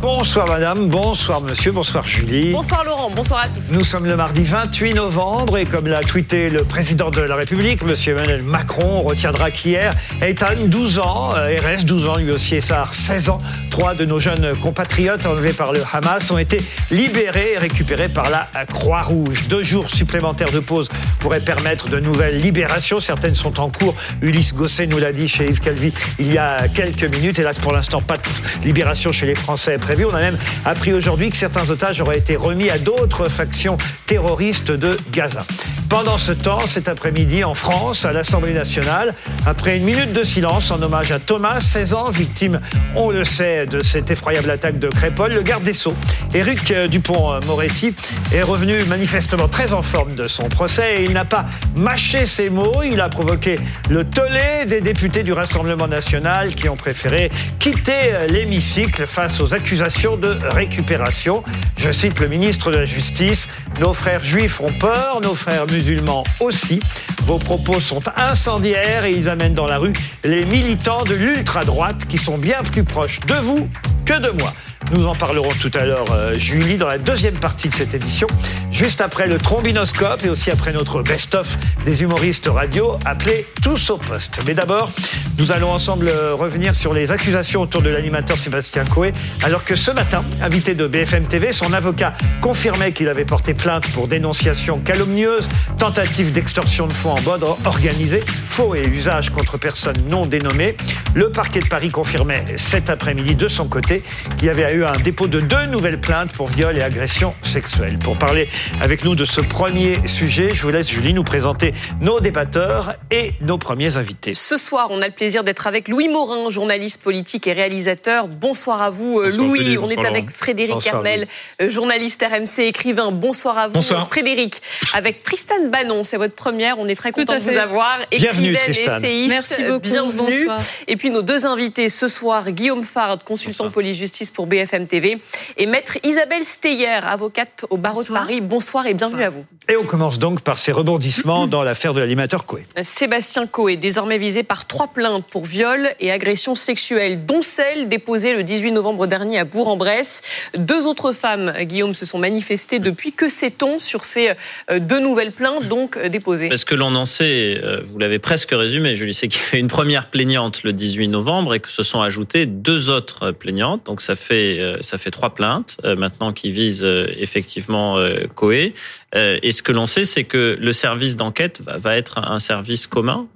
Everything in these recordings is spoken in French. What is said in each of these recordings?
Bonsoir madame, bonsoir monsieur, bonsoir Julie. Bonsoir Laurent, bonsoir à tous. Nous sommes le mardi 28 novembre et comme l'a tweeté le président de la République, monsieur Emmanuel Macron, on retiendra qu'hier, Ethan, 12 ans, et reste 12 ans lui aussi, et Sahar, 16 ans, trois de nos jeunes compatriotes enlevés par le Hamas ont été libérés et récupérés par la Croix-Rouge. Deux jours supplémentaires de pause pourraient permettre de nouvelles libérations. Certaines sont en cours. Ulysse Gosset nous l'a dit chez Yves Calvi il y a quelques minutes. Hélas, pour l'instant, pas de libération chez les Français on a même appris aujourd'hui que certains otages auraient été remis à d'autres factions terroristes de Gaza. Pendant ce temps, cet après-midi, en France, à l'Assemblée nationale, après une minute de silence en hommage à Thomas, 16 ans, victime, on le sait, de cette effroyable attaque de Crépol, le garde des Sceaux, Éric Dupont-Moretti, est revenu manifestement très en forme de son procès et il n'a pas mâché ses mots, il a provoqué le tollé des députés du Rassemblement national qui ont préféré quitter l'hémicycle face aux de récupération. Je cite le ministre de la Justice, nos frères juifs ont peur, nos frères musulmans aussi. Vos propos sont incendiaires et ils amènent dans la rue les militants de l'ultra-droite qui sont bien plus proches de vous que de moi. Nous en parlerons tout à l'heure, euh, Julie, dans la deuxième partie de cette édition, juste après le trombinoscope et aussi après notre best-of des humoristes radio appelé Tous au poste. Mais d'abord, nous allons ensemble euh, revenir sur les accusations autour de l'animateur Sébastien Coé, alors que ce matin, invité de BFM TV, son avocat confirmait qu'il avait porté plainte pour dénonciation calomnieuse, tentative d'extorsion de fonds en bode organisé, faux et usage contre personnes non dénommées. Le parquet de Paris confirmait cet après-midi de son côté qu'il y avait eu un dépôt de deux nouvelles plaintes pour viol et agression sexuelle. Pour parler avec nous de ce premier sujet, je vous laisse Julie nous présenter nos débatteurs et nos premiers invités. Ce soir, on a le plaisir d'être avec Louis Morin, journaliste politique et réalisateur. Bonsoir à vous euh, Louis. on est avec Frédéric Carmel, euh, journaliste RMC, écrivain. Bonsoir à vous Bonsoir. Frédéric. Avec Tristan Bannon, c'est votre première. On est très content de vous avoir. Bienvenue Tristan. Merci beaucoup. Bienvenue. Et puis nos deux invités ce soir, Guillaume Fard, consultant police-justice pour BFM TV, et maître Isabelle Steyer, avocate au barreau de Paris. Bonsoir et bienvenue à vous. Et on commence donc par ces rebondissements dans l'affaire de l'animateur Coé. Sébastien Coé, désormais visé par trois plaintes pour viol et agression sexuelle, dont celle déposée le 18 novembre dernier à Bourg-en-Bresse. Deux autres femmes, Guillaume, se sont manifestées depuis. Que sait-on sur ces euh, deux nouvelles plaintes donc euh, déposées? Parce que l'on en sait, euh, vous l'avez presque résumé, je sais qu'il y a une première plaignante le 18 novembre et que se sont ajoutées deux autres plaignantes. Donc ça fait euh, ça fait trois plaintes euh, maintenant qui visent euh, effectivement Coé. Et ce que l'on sait, c'est que le service d'enquête va, être un service commun,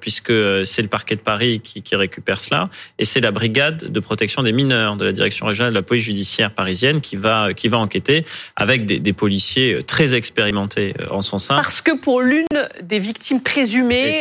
puisque c'est le parquet de Paris qui, qui récupère cela, et c'est la brigade de protection des mineurs de la direction régionale de la police judiciaire parisienne qui va qui va enquêter avec des, des policiers très expérimentés en son sein. Parce que pour l'une des victimes présumées,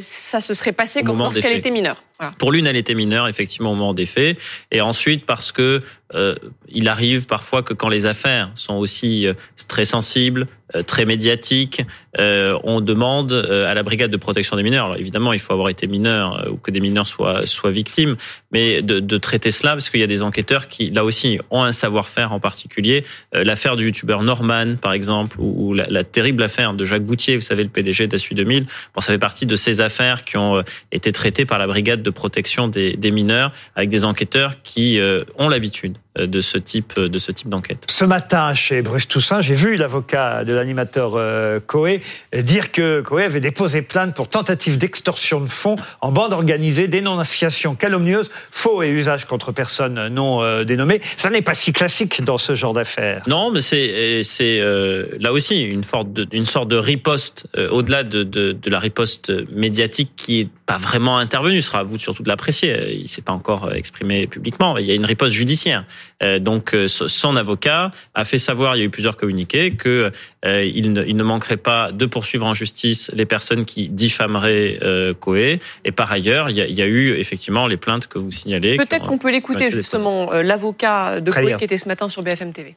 ça se serait passé comme lorsqu'elle était mineure. Pour l'une, elle était mineure, effectivement, au moment des faits. Et ensuite, parce que euh, il arrive parfois que quand les affaires sont aussi euh, très sensibles, euh, très médiatiques, on demande à la brigade de protection des mineurs. Alors évidemment, il faut avoir été mineur ou que des mineurs soient soient victimes, mais de, de traiter cela parce qu'il y a des enquêteurs qui, là aussi, ont un savoir-faire en particulier. L'affaire du youtubeur Norman, par exemple, ou, la, terrible affaire de Jacques Boutier, vous savez, le PDG d'Assu 2000. Bon, ça fait partie de ces affaires qui ont été traitées par la brigade de protection des, des mineurs avec des enquêteurs qui ont l'habitude euh, de ce type de ce type d'enquête. Ce matin chez Bruce Toussaint, j'ai vu l'avocat de l'animateur euh, Coé dire que Coé avait déposé plainte pour tentative d'extorsion de fonds en bande organisée, dénonciation calomnieuse, faux et usage contre personnes non euh, dénommées. Ça n'est pas si classique dans ce genre d'affaires. Non, mais c'est c'est là aussi une sorte de, une sorte de riposte au-delà de, de, de la riposte médiatique qui est pas vraiment intervenu. Ce sera à vous surtout de l'apprécier. Il s'est pas encore exprimé publiquement. Il y a une riposte judiciaire. Euh, donc euh, son avocat a fait savoir, il y a eu plusieurs communiqués, que euh, il, ne, il, ne, manquerait pas de poursuivre en justice les personnes qui diffameraient euh, Coé. Et par ailleurs, il y, a, il y, a, eu effectivement les plaintes que vous signalez. Peut-être qu'on peut l'écouter justement, l'avocat de Coé qui était ce matin sur BFM TV.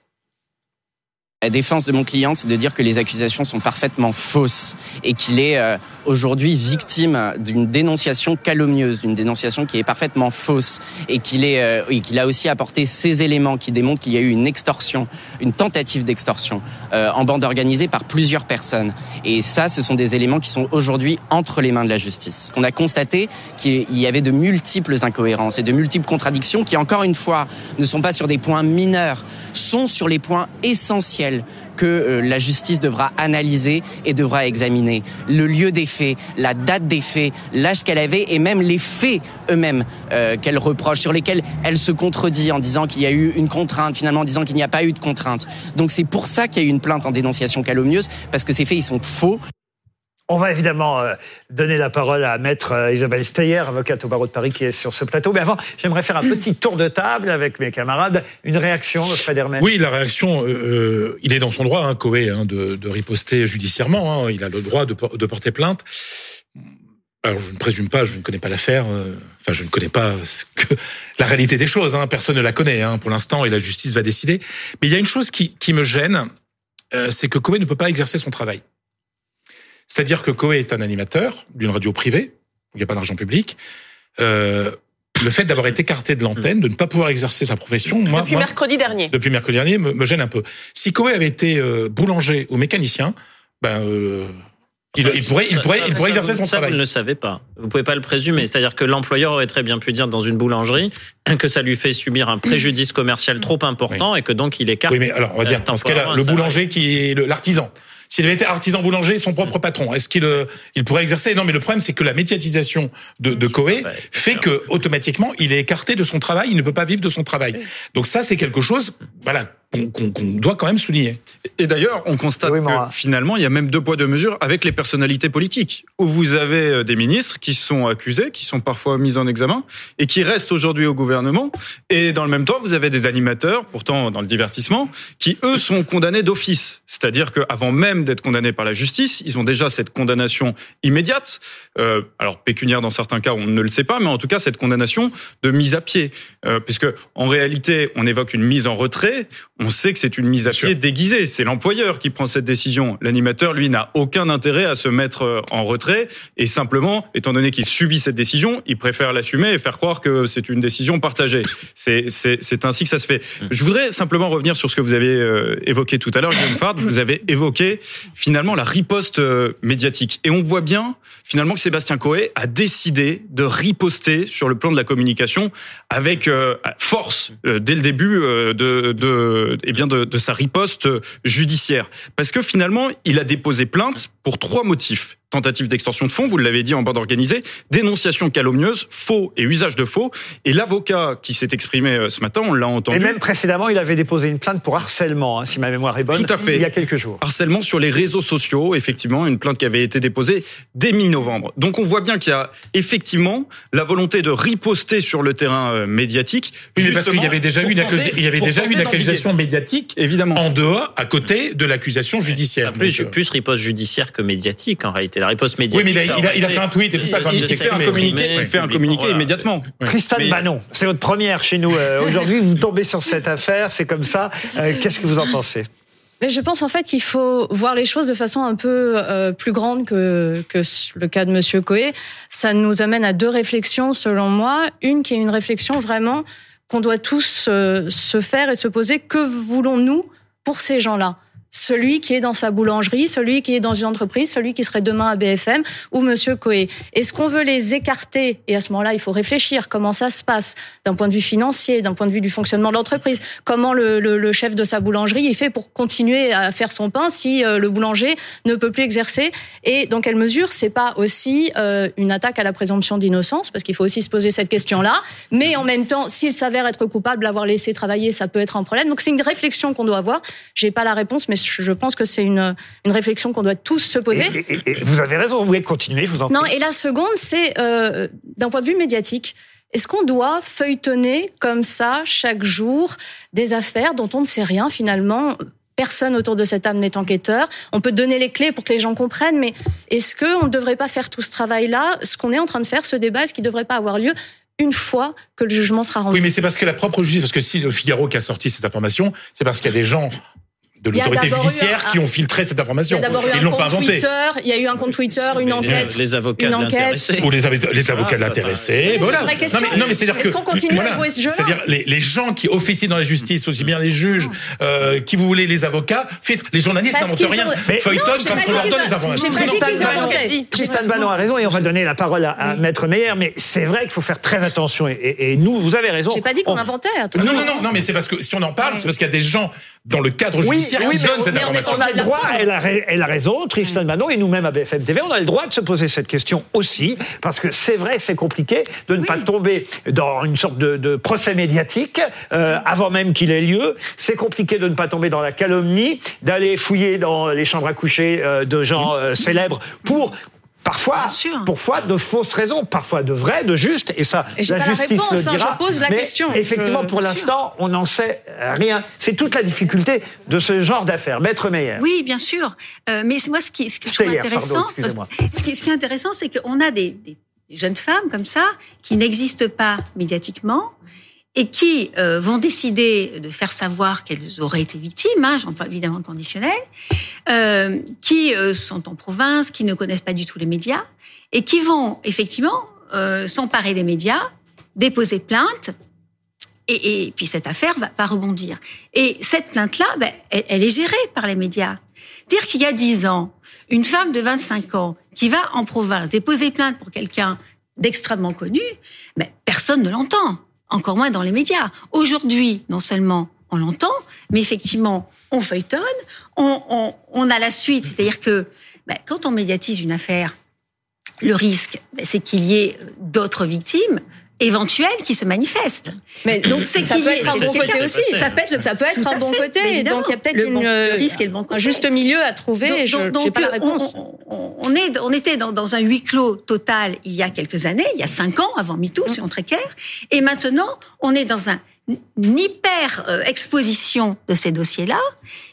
La défense de mon client, c'est de dire que les accusations sont parfaitement fausses et qu'il est euh, aujourd'hui victime d'une dénonciation calomnieuse, d'une dénonciation qui est parfaitement fausse et qu'il est euh, et qu'il a aussi apporté ces éléments qui démontrent qu'il y a eu une extorsion, une tentative d'extorsion euh, en bande organisée par plusieurs personnes. Et ça, ce sont des éléments qui sont aujourd'hui entre les mains de la justice. On a constaté qu'il y avait de multiples incohérences et de multiples contradictions qui, encore une fois, ne sont pas sur des points mineurs, sont sur les points essentiels que euh, la justice devra analyser et devra examiner. Le lieu des faits, la date des faits, l'âge qu'elle avait et même les faits eux-mêmes euh, qu'elle reproche, sur lesquels elle se contredit en disant qu'il y a eu une contrainte, finalement en disant qu'il n'y a pas eu de contrainte. Donc c'est pour ça qu'il y a eu une plainte en dénonciation calomnieuse, parce que ces faits, ils sont faux. On va évidemment euh, donner la parole à maître euh, Isabelle Steyer, avocate au barreau de Paris, qui est sur ce plateau. Mais avant, j'aimerais faire un petit tour de table avec mes camarades. Une réaction, Fred Hermel Oui, la réaction, euh, il est dans son droit, hein, Coé, hein, de, de, riposter judiciairement. Hein, il a le droit de, de, porter plainte. Alors, je ne présume pas, je ne connais pas l'affaire. enfin, je ne connais pas ce que, la réalité des choses. Hein, personne ne la connaît hein, pour l'instant, et la justice va décider. Mais il y a une chose qui, qui me gêne, c'est que Coé ne peut pas exercer son travail. C'est-à-dire que Coé est un animateur d'une radio privée, où il n'y a pas d'argent public. Euh, le fait d'avoir été écarté de l'antenne, de ne pas pouvoir exercer sa profession, depuis moi, depuis mercredi dernier, depuis mercredi dernier, me, me gêne un peu. Si Coé avait été euh, boulanger ou mécanicien, ben euh, il, il, pourrait, il pourrait, il pourrait exercer son ça, travail. Vous ne le savez pas. Vous pouvez pas le présumer. C'est-à-dire que l'employeur aurait très bien pu dire dans une boulangerie que ça lui fait subir un préjudice commercial trop important oui. et que donc il écarte. Oui, mais alors on va dire dans ce cas-là, le boulanger qui est l'artisan. S'il avait été artisan boulanger, son propre patron, est-ce qu'il il pourrait exercer? Non, mais le problème, c'est que la médiatisation de, de Coé fait que automatiquement, il est écarté de son travail, il ne peut pas vivre de son travail. Donc ça, c'est quelque chose, voilà, qu'on qu doit quand même souligner. Et d'ailleurs, on constate oui, que finalement, il y a même deux poids deux mesures avec les personnalités politiques, où vous avez des ministres qui sont accusés, qui sont parfois mis en examen, et qui restent aujourd'hui au gouvernement. Et dans le même temps, vous avez des animateurs, pourtant dans le divertissement, qui eux sont condamnés d'office, c'est-à-dire qu'avant même d'être condamnés par la justice, ils ont déjà cette condamnation immédiate. Euh, alors pécuniaire dans certains cas, on ne le sait pas, mais en tout cas cette condamnation de mise à pied, euh, puisque en réalité, on évoque une mise en retrait. On sait que c'est une mise à pied déguisée. C'est l'employeur qui prend cette décision. L'animateur, lui, n'a aucun intérêt à se mettre euh, en retrait. Et simplement, étant donné qu'il subit cette décision, il préfère l'assumer et faire croire que c'est une décision partagée. C'est ainsi que ça se fait. Je voudrais simplement revenir sur ce que vous avez euh, évoqué tout à l'heure, Guillaume Fard. Vous avez évoqué finalement la riposte euh, médiatique. Et on voit bien finalement que Sébastien Coé a décidé de riposter sur le plan de la communication avec force dès le début de, de eh bien de, de sa riposte judiciaire. Parce que finalement, il a déposé plainte pour trois motifs tentative d'extorsion de fonds, vous l'avez dit en bande organisée, dénonciation calomnieuse, faux et usage de faux. Et l'avocat qui s'est exprimé ce matin, on l'a entendu. Et même précédemment, il avait déposé une plainte pour harcèlement, hein, si ma mémoire est bonne, Tout à fait. il y a quelques jours. Harcèlement sur les réseaux sociaux, effectivement, une plainte qui avait été déposée dès mi-novembre. Donc on voit bien qu'il y a effectivement la volonté de riposter sur le terrain euh, médiatique. Oui, mais parce qu'il y avait déjà eu une, accusation, il y avait déjà eu une accusation médiatique, évidemment, en dehors, à côté de l'accusation judiciaire. Plus, Donc, plus riposte judiciaire que médiatique en réalité. La riposte médiatique. Oui, mais il a, il a, il a fait un tweet et tout ça quand il, il fait un communiqué, il fait un communiqué voilà. immédiatement. Ouais. Tristan mais... Manon, c'est votre première chez nous euh, aujourd'hui. Vous tombez sur cette affaire, c'est comme ça. Euh, Qu'est-ce que vous en pensez? Mais je pense en fait qu'il faut voir les choses de façon un peu euh, plus grande que, que le cas de Monsieur Coé. Ça nous amène à deux réflexions, selon moi. Une qui est une réflexion vraiment qu'on doit tous euh, se faire et se poser. Que voulons-nous pour ces gens-là? Celui qui est dans sa boulangerie, celui qui est dans une entreprise, celui qui serait demain à BFM ou Monsieur Coé. Est-ce qu'on veut les écarter? Et à ce moment-là, il faut réfléchir comment ça se passe d'un point de vue financier, d'un point de vue du fonctionnement de l'entreprise. Comment le, chef de sa boulangerie il fait pour continuer à faire son pain si euh, le boulanger ne peut plus exercer? Et dans quelle mesure c'est pas aussi euh, une attaque à la présomption d'innocence? Parce qu'il faut aussi se poser cette question-là. Mais en même temps, s'il s'avère être coupable, l'avoir laissé travailler, ça peut être un problème. Donc c'est une réflexion qu'on doit avoir. J'ai pas la réponse, mais je pense que c'est une, une réflexion qu'on doit tous se poser. Et, et, et vous avez raison, vous pouvez continuer, je vous en prie. Non, et la seconde, c'est euh, d'un point de vue médiatique. Est-ce qu'on doit feuilletonner comme ça chaque jour des affaires dont on ne sait rien finalement Personne autour de cette table n'est enquêteur. On peut donner les clés pour que les gens comprennent, mais est-ce qu'on ne devrait pas faire tout ce travail-là Ce qu'on est en train de faire, ce débat, est-ce qu'il ne devrait pas avoir lieu une fois que le jugement sera rendu? Oui, mais c'est parce que la propre justice, parce que si le Figaro qui a sorti cette information, c'est parce qu'il y a des gens de l'autorité judiciaire qui ont filtré cette information. Ils l'ont pas inventé. il y a eu un compte Twitter, une enquête. Les avocats de Ou les, les avocats de l'intéressé. Voilà. Non mais, non, mais c'est-à-dire que. continue à jouer ce jeu C'est-à-dire les, les, gens qui officient dans la justice, aussi bien les juges, euh, qui vous voulez, les avocats, filtrent. Les journalistes n'inventent rien. Feuilleton parce qu'on leur donne les informations. Tristan Bannon a raison et on va donner la parole à Maître Meyer, mais c'est vrai qu'il faut faire très attention. Et nous, vous avez raison. J'ai pas dit qu'on inventait. Non, non, non, mais c'est parce que si on en parle, c'est parce qu'il y a des gens dans le cadre judiciaire qui donnent cette information. On a le droit, elle a, elle a raison, Tristan Manon et nous-mêmes à BFM TV, on a le droit de se poser cette question aussi, parce que c'est vrai, c'est compliqué de ne pas tomber dans une sorte de, procès médiatique euh, avant même qu'il ait lieu. C'est compliqué de ne pas tomber dans la calomnie, d'aller fouiller dans les chambres à coucher euh, de gens euh, célèbres pour Parfois, parfois de fausses raisons, parfois de vraies, de justes, et ça, la justice le hein, dira. je pose la mais question. Effectivement, pour l'instant, on n'en sait rien. C'est toute la difficulté de ce genre d'affaires. Maître Meyer. Oui, bien sûr. Euh, mais moi, ce qui, ce qui est intéressant, ce, qui, ce qui est intéressant, c'est qu'on a des, des jeunes femmes comme ça qui n'existent pas médiatiquement, et qui euh, vont décider de faire savoir qu'elles auraient été victimes, hein, j'emploie évidemment le conditionnel, euh, qui euh, sont en province, qui ne connaissent pas du tout les médias, et qui vont effectivement euh, s'emparer des médias, déposer plainte, et, et puis cette affaire va, va, rebondir. Et cette plainte-là, ben, elle, elle, est gérée par les médias. Dire qu'il y a dix ans, une femme de 25 ans qui va en province déposer plainte pour quelqu'un d'extrêmement connu, ben, personne ne l'entend encore moins dans les médias. Aujourd'hui, non seulement on l'entend, mais effectivement, on feuilletonne, on, on, on a la suite. C'est-à-dire que ben, quand on médiatise une affaire, le risque, ben, c'est qu'il y ait d'autres victimes éventuelles qui se manifestent. Mais donc c'est ça peut être un bon côté aussi. Ça peut être, ça peut être un bon côté. Donc il y a peut-être une euh, risque et le bon côté. un juste milieu à trouver. Donc, je, donc pas la réponse. On, on, est, on était dans, dans, un huis clos total il y a quelques années, il y a cinq ans avant MeToo, mm. si on très et maintenant on est dans un une hyper euh, exposition de ces dossiers-là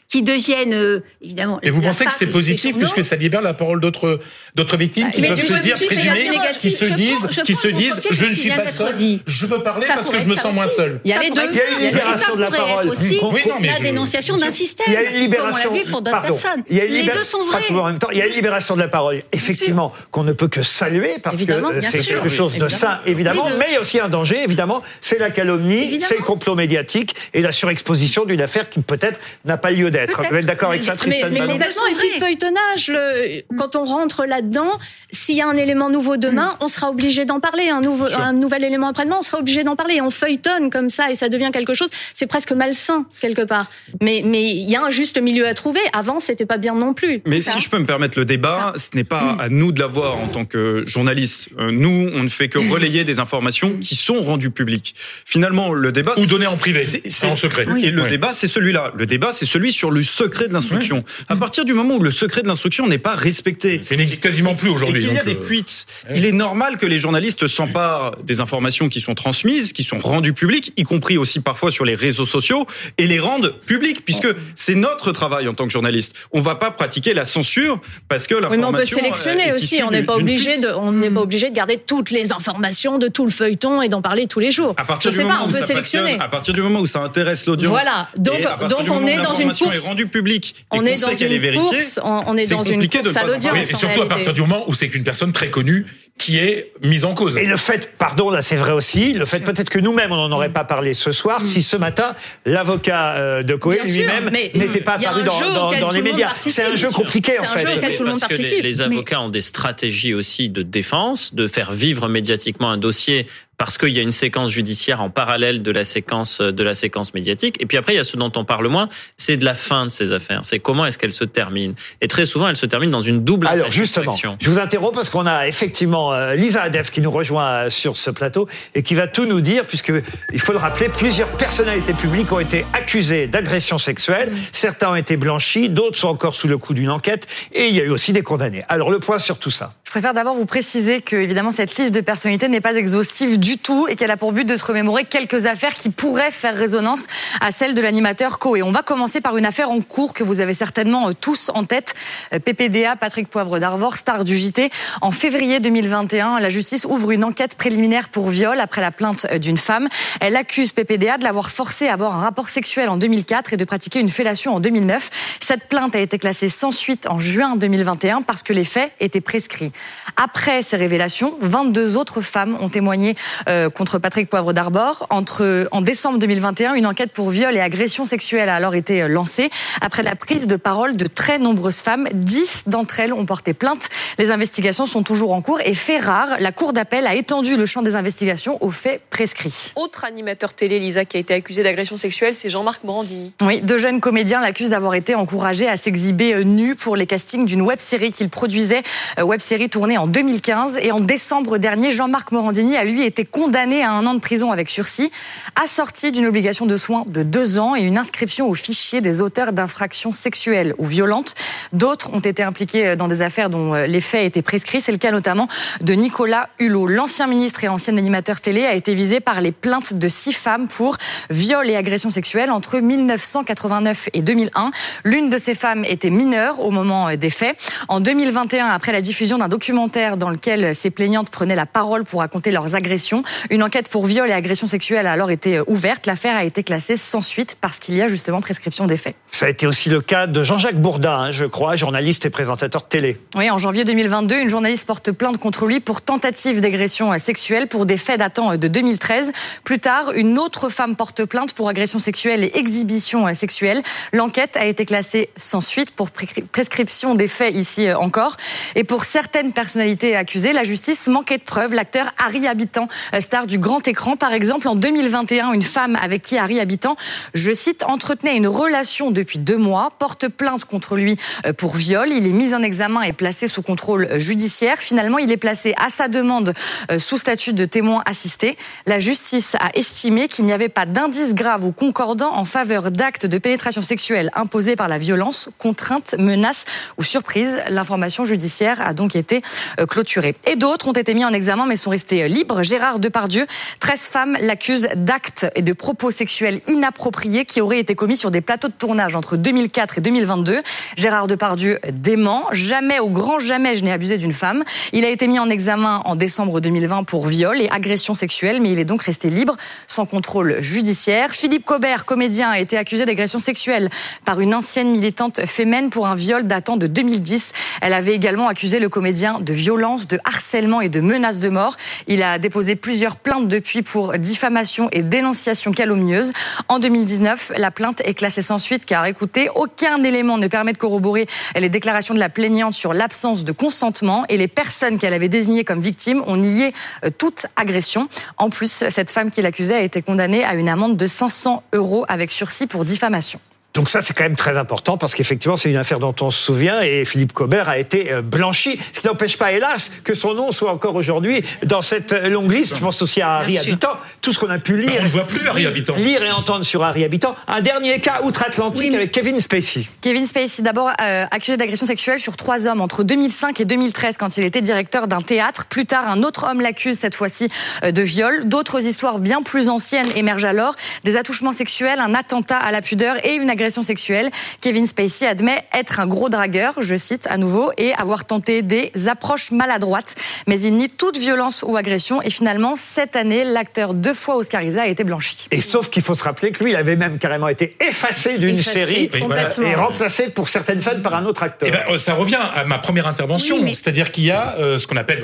qui deviennent euh, évidemment. Et vous pensez que c'est positif puisque ça libère la parole d'autres d'autres victimes qui peuvent se dire présumées, qui se disent, qui se disent, je ne suis pas seul, je peux parler parce que je me sens moins seul. Il y a les deux. Il y a une libération de la parole. Aussi la dénonciation d'un système. Il y a une libération. Comme on l'a vu pour d'autres personnes. Les deux sont vrais. En même temps, il y a une libération de la parole. Effectivement, qu'on ne peut que saluer parce que c'est quelque chose de sain, évidemment. Mais il y a aussi un danger, évidemment. C'est la calomnie, c'est complot médiatique et la surexposition d'une affaire qui peut-être n'a pas lieu d'être. Vous êtes d'accord avec ça, Tristan Mais, mais complètement. Et puis le feuilletonnage, le, quand on rentre là-dedans, s'il y a un élément nouveau demain, mm. on sera obligé d'en parler. Un, nouveau, un nouvel élément après-demain, on sera obligé d'en parler. On feuilletonne comme ça et ça devient quelque chose. C'est presque malsain quelque part. Mais mais il y a un juste milieu à trouver. Avant, c'était pas bien non plus. Mais si je peux me permettre le débat, ce n'est pas mm. à nous de l'avoir en tant que journaliste. Euh, nous, on ne fait que relayer des informations qui sont rendues publiques. Finalement, le débat ou donné en privé, c'est en secret. Et le débat, c'est celui-là. Le débat, c'est celui sur le secret de l'instruction. À partir du moment où le secret de l'instruction n'est pas respecté, il n'existe quasiment plus aujourd'hui. Il y a des euh, fuites. Il est normal que les journalistes s'emparent des informations qui sont transmises, qui sont rendues publiques, y compris aussi parfois sur les réseaux sociaux, et les rendent publiques, puisque c'est notre travail en tant que journaliste. On va pas pratiquer la censure parce que l'information. Oui, mais on peut sélectionner aussi. On n'est pas obligé de, on n'est pas obligé de garder toutes les informations de tout le feuilleton et d'en parler tous les jours. À partir du moment où ça sélectionner. À partir du moment où ça intéresse l'audience. Voilà. Donc, donc on est dans une course. Est public. On est dans une course. On est dans une course à l'audience. Et surtout à partir du moment où c'est qu'une personne très connue qui est mise en cause. Et le fait, pardon, là c'est vrai aussi, le fait peut-être que nous-mêmes on n'en aurait pas parlé ce soir, mm. si ce matin l'avocat euh, de Cohen lui-même n'était pas apparu dans, dans, les médias. C'est un jeu compliqué en fait. Un jeu tout le monde participe. les, les avocats ont des stratégies aussi de défense, de faire vivre médiatiquement un dossier parce qu'il y a une séquence judiciaire en parallèle de la séquence de la séquence médiatique. Et puis après, il y a ce dont on parle moins, c'est de la fin de ces affaires. C'est comment est-ce qu'elles se terminent. Et très souvent, elles se terminent dans une double Alors justement, je vous interromps parce qu'on a effectivement euh, Lisa Adef qui nous rejoint euh, sur ce plateau et qui va tout nous dire, puisque il faut le rappeler, plusieurs personnalités publiques ont été accusées d'agression sexuelle. Certains ont été blanchis, d'autres sont encore sous le coup d'une enquête, et il y a eu aussi des condamnés. Alors le point sur tout ça. préfère d'abord vous préciser que, évidemment, cette liste de personnalités n'est pas exhaustive du tout et qu'elle a pour but de se remémorer quelques affaires qui pourraient faire résonance à celle de l'animateur Coé. On va commencer par une affaire en cours que vous avez certainement euh, tous en tête. PPDA, Patrick Poivre d'Arvor, star du JT. En février 2021, la justice ouvre une enquête préliminaire pour viol après la plainte euh, d'une femme. Elle accuse PPDA de l'avoir forcé à avoir un rapport sexuel en 2004 et de pratiquer une fellation en 2009. Cette plainte a été classée sans suite en juin 2021 parce que les faits étaient prescrits. Après ces révélations, 22 autres femmes ont témoigné euh, contre Patrick Poivre d'Arbor. Entre en décembre 2021, une enquête pour viol et agression sexuelle a alors été euh, lancée. Après la prise de parole de très nombreuses femmes, 10 d'entre elles ont porté plainte. Les investigations sont toujours en cours et fait rare, la Cour d'appel a étendu le champ des investigations aux faits prescrits. Autre animateur télé, Lisa, qui a été accusé d'agression sexuelle, c'est Jean-Marc Morandini. Oui, deux jeunes comédiens l'accusent d'avoir été encouragés à s'exhiber euh, nus pour les castings d'une web série qu'il produisait, web série tournée en 2015. Et en décembre dernier, Jean-Marc Morandini a lui été condamné à un an de prison avec sursis, assorti d'une obligation de soins de deux ans et une inscription au fichier des auteurs d'infractions sexuelles ou violentes. D'autres ont été impliqués dans des affaires dont euh, les faits étaient prescrits. C'est le cas notamment de Nicolas Hulot. L'ancien ministre et ancien animateur télé a été visé par les plaintes de six femmes pour viol et agression sexuelle entre 1989 et 2001. L'une de ces femmes était mineure au moment euh, des faits. En 2021, après la diffusion d'un documentaire dans lequel ces plaignantes prenaient la parole pour raconter leurs agressions, une enquête pour viol et agression sexuelle a alors été euh, ouverte. L'affaire a été classée sans suite parce qu'il y a justement prescription des faits. Ça a été aussi le cas de Jean-Jacques Bourdin, hein, je crois, journaliste et présentateur télé. Oui, en janvier 2022, une journaliste porte plainte contre lui pour tentative d'agression euh, sexuelle pour des faits datant de 2013. Plus tard, une autre femme porte plainte pour agression sexuelle et exhibition sexuelle. L'enquête a été classée sans suite pour prescription des faits ici encore. Et pour certaines personnalités accusées, la justice manquait de preuves. L'acteur Harry Habitant, star du grand écran, par exemple, en 2021, une femme avec qui Harry Habitant, je cite, entretenait une relation depuis deux mois, porte plainte contre lui pour viol. Il est mis en examen et placé sous contrôle judiciaire. Finalement, il est placé à sa demande sous statut de témoin assisté. La justice a estimé qu'il n'y avait pas d'indice grave ou concordant en faveur d'actes de pénétration sexuelle imposés par la violence, contrainte, menace ou surprise. L'information judiciaire a donc été euh, clôturée. Et d'autres ont été mis en examen mais sont restés euh, libres. Gérard Depardieu, 13 femmes l'accusent d'actes et de propos sexuels inappropriés qui auraient été commis sur des plateaux de tournage entre 2004 et 2022. Gérard Depardieu dément. Jamais, au grand jamais, je n'ai abusé d'une femme. Il a été mis en examen en décembre 2020 pour viol et agression sexuelle, mais il est donc resté libre, sans contrôle judiciaire. Philippe Cobert, comédien, a été accusé d'agression sexuelle par une ancienne militante fémène pour un viol datant de 2010. Elle avait également accusé le comédien de violence, de harcèlement et de menaces de mort. Il a déposé plusieurs plaintes depuis pour diffamation et dénonciation calomnieuse. En 2019, la plainte est classée sans suite car, écoutez, aucun élément ne permet de corroborer les déclarations de la plaignante sur l'absence de consentement et les personnes qu'elle avait désignées comme victimes ont nié euh, toute agression. En plus, cette femme qui l'accusait a été condamnée à une amende de 500 euros avec sursis pour diffamation. Donc ça, c'est quand même très important parce qu'effectivement, c'est une affaire dont on se souvient et Philippe Cobert a été euh, blanchi, ce qui n'empêche pas, hélas, que son nom soit encore aujourd'hui dans cette longue liste. Je pense aussi à Harry Habitant, tout ce qu'on a pu lire. on ne voit plus Harry Habitant. Lire et entendre sur Harry Habitant. Un dernier cas outre-Atlantique avec Kevin Spacey. Kevin Spacey, d'abord euh, accusé d'agression sexuelle sur trois hommes entre 2005 et 2013 quand il était directeur d'un théâtre. Plus tard, un autre homme l'accuse cette fois-ci euh, de viol. D'autres histoires bien plus anciennes émergent alors. Des attouchements sexuels, un attentat à la pudeur et une agression sexuelle. Kevin Spacey admet être un gros dragueur, je cite à nouveau, et avoir tenté des approches maladroites. Mais il nie toute violence ou agression. Et finalement, cette année, l'acteur deux fois oscarisé a été blanchi. Et sauf qu'il faut se rappeler que lui, il avait même carrément été effacé d'une série et remplacé pour certaines scènes par un autre acteur. Et ben, ça revient à ma première intervention, c'est-à-dire qu'il y a euh, ce qu'on appelle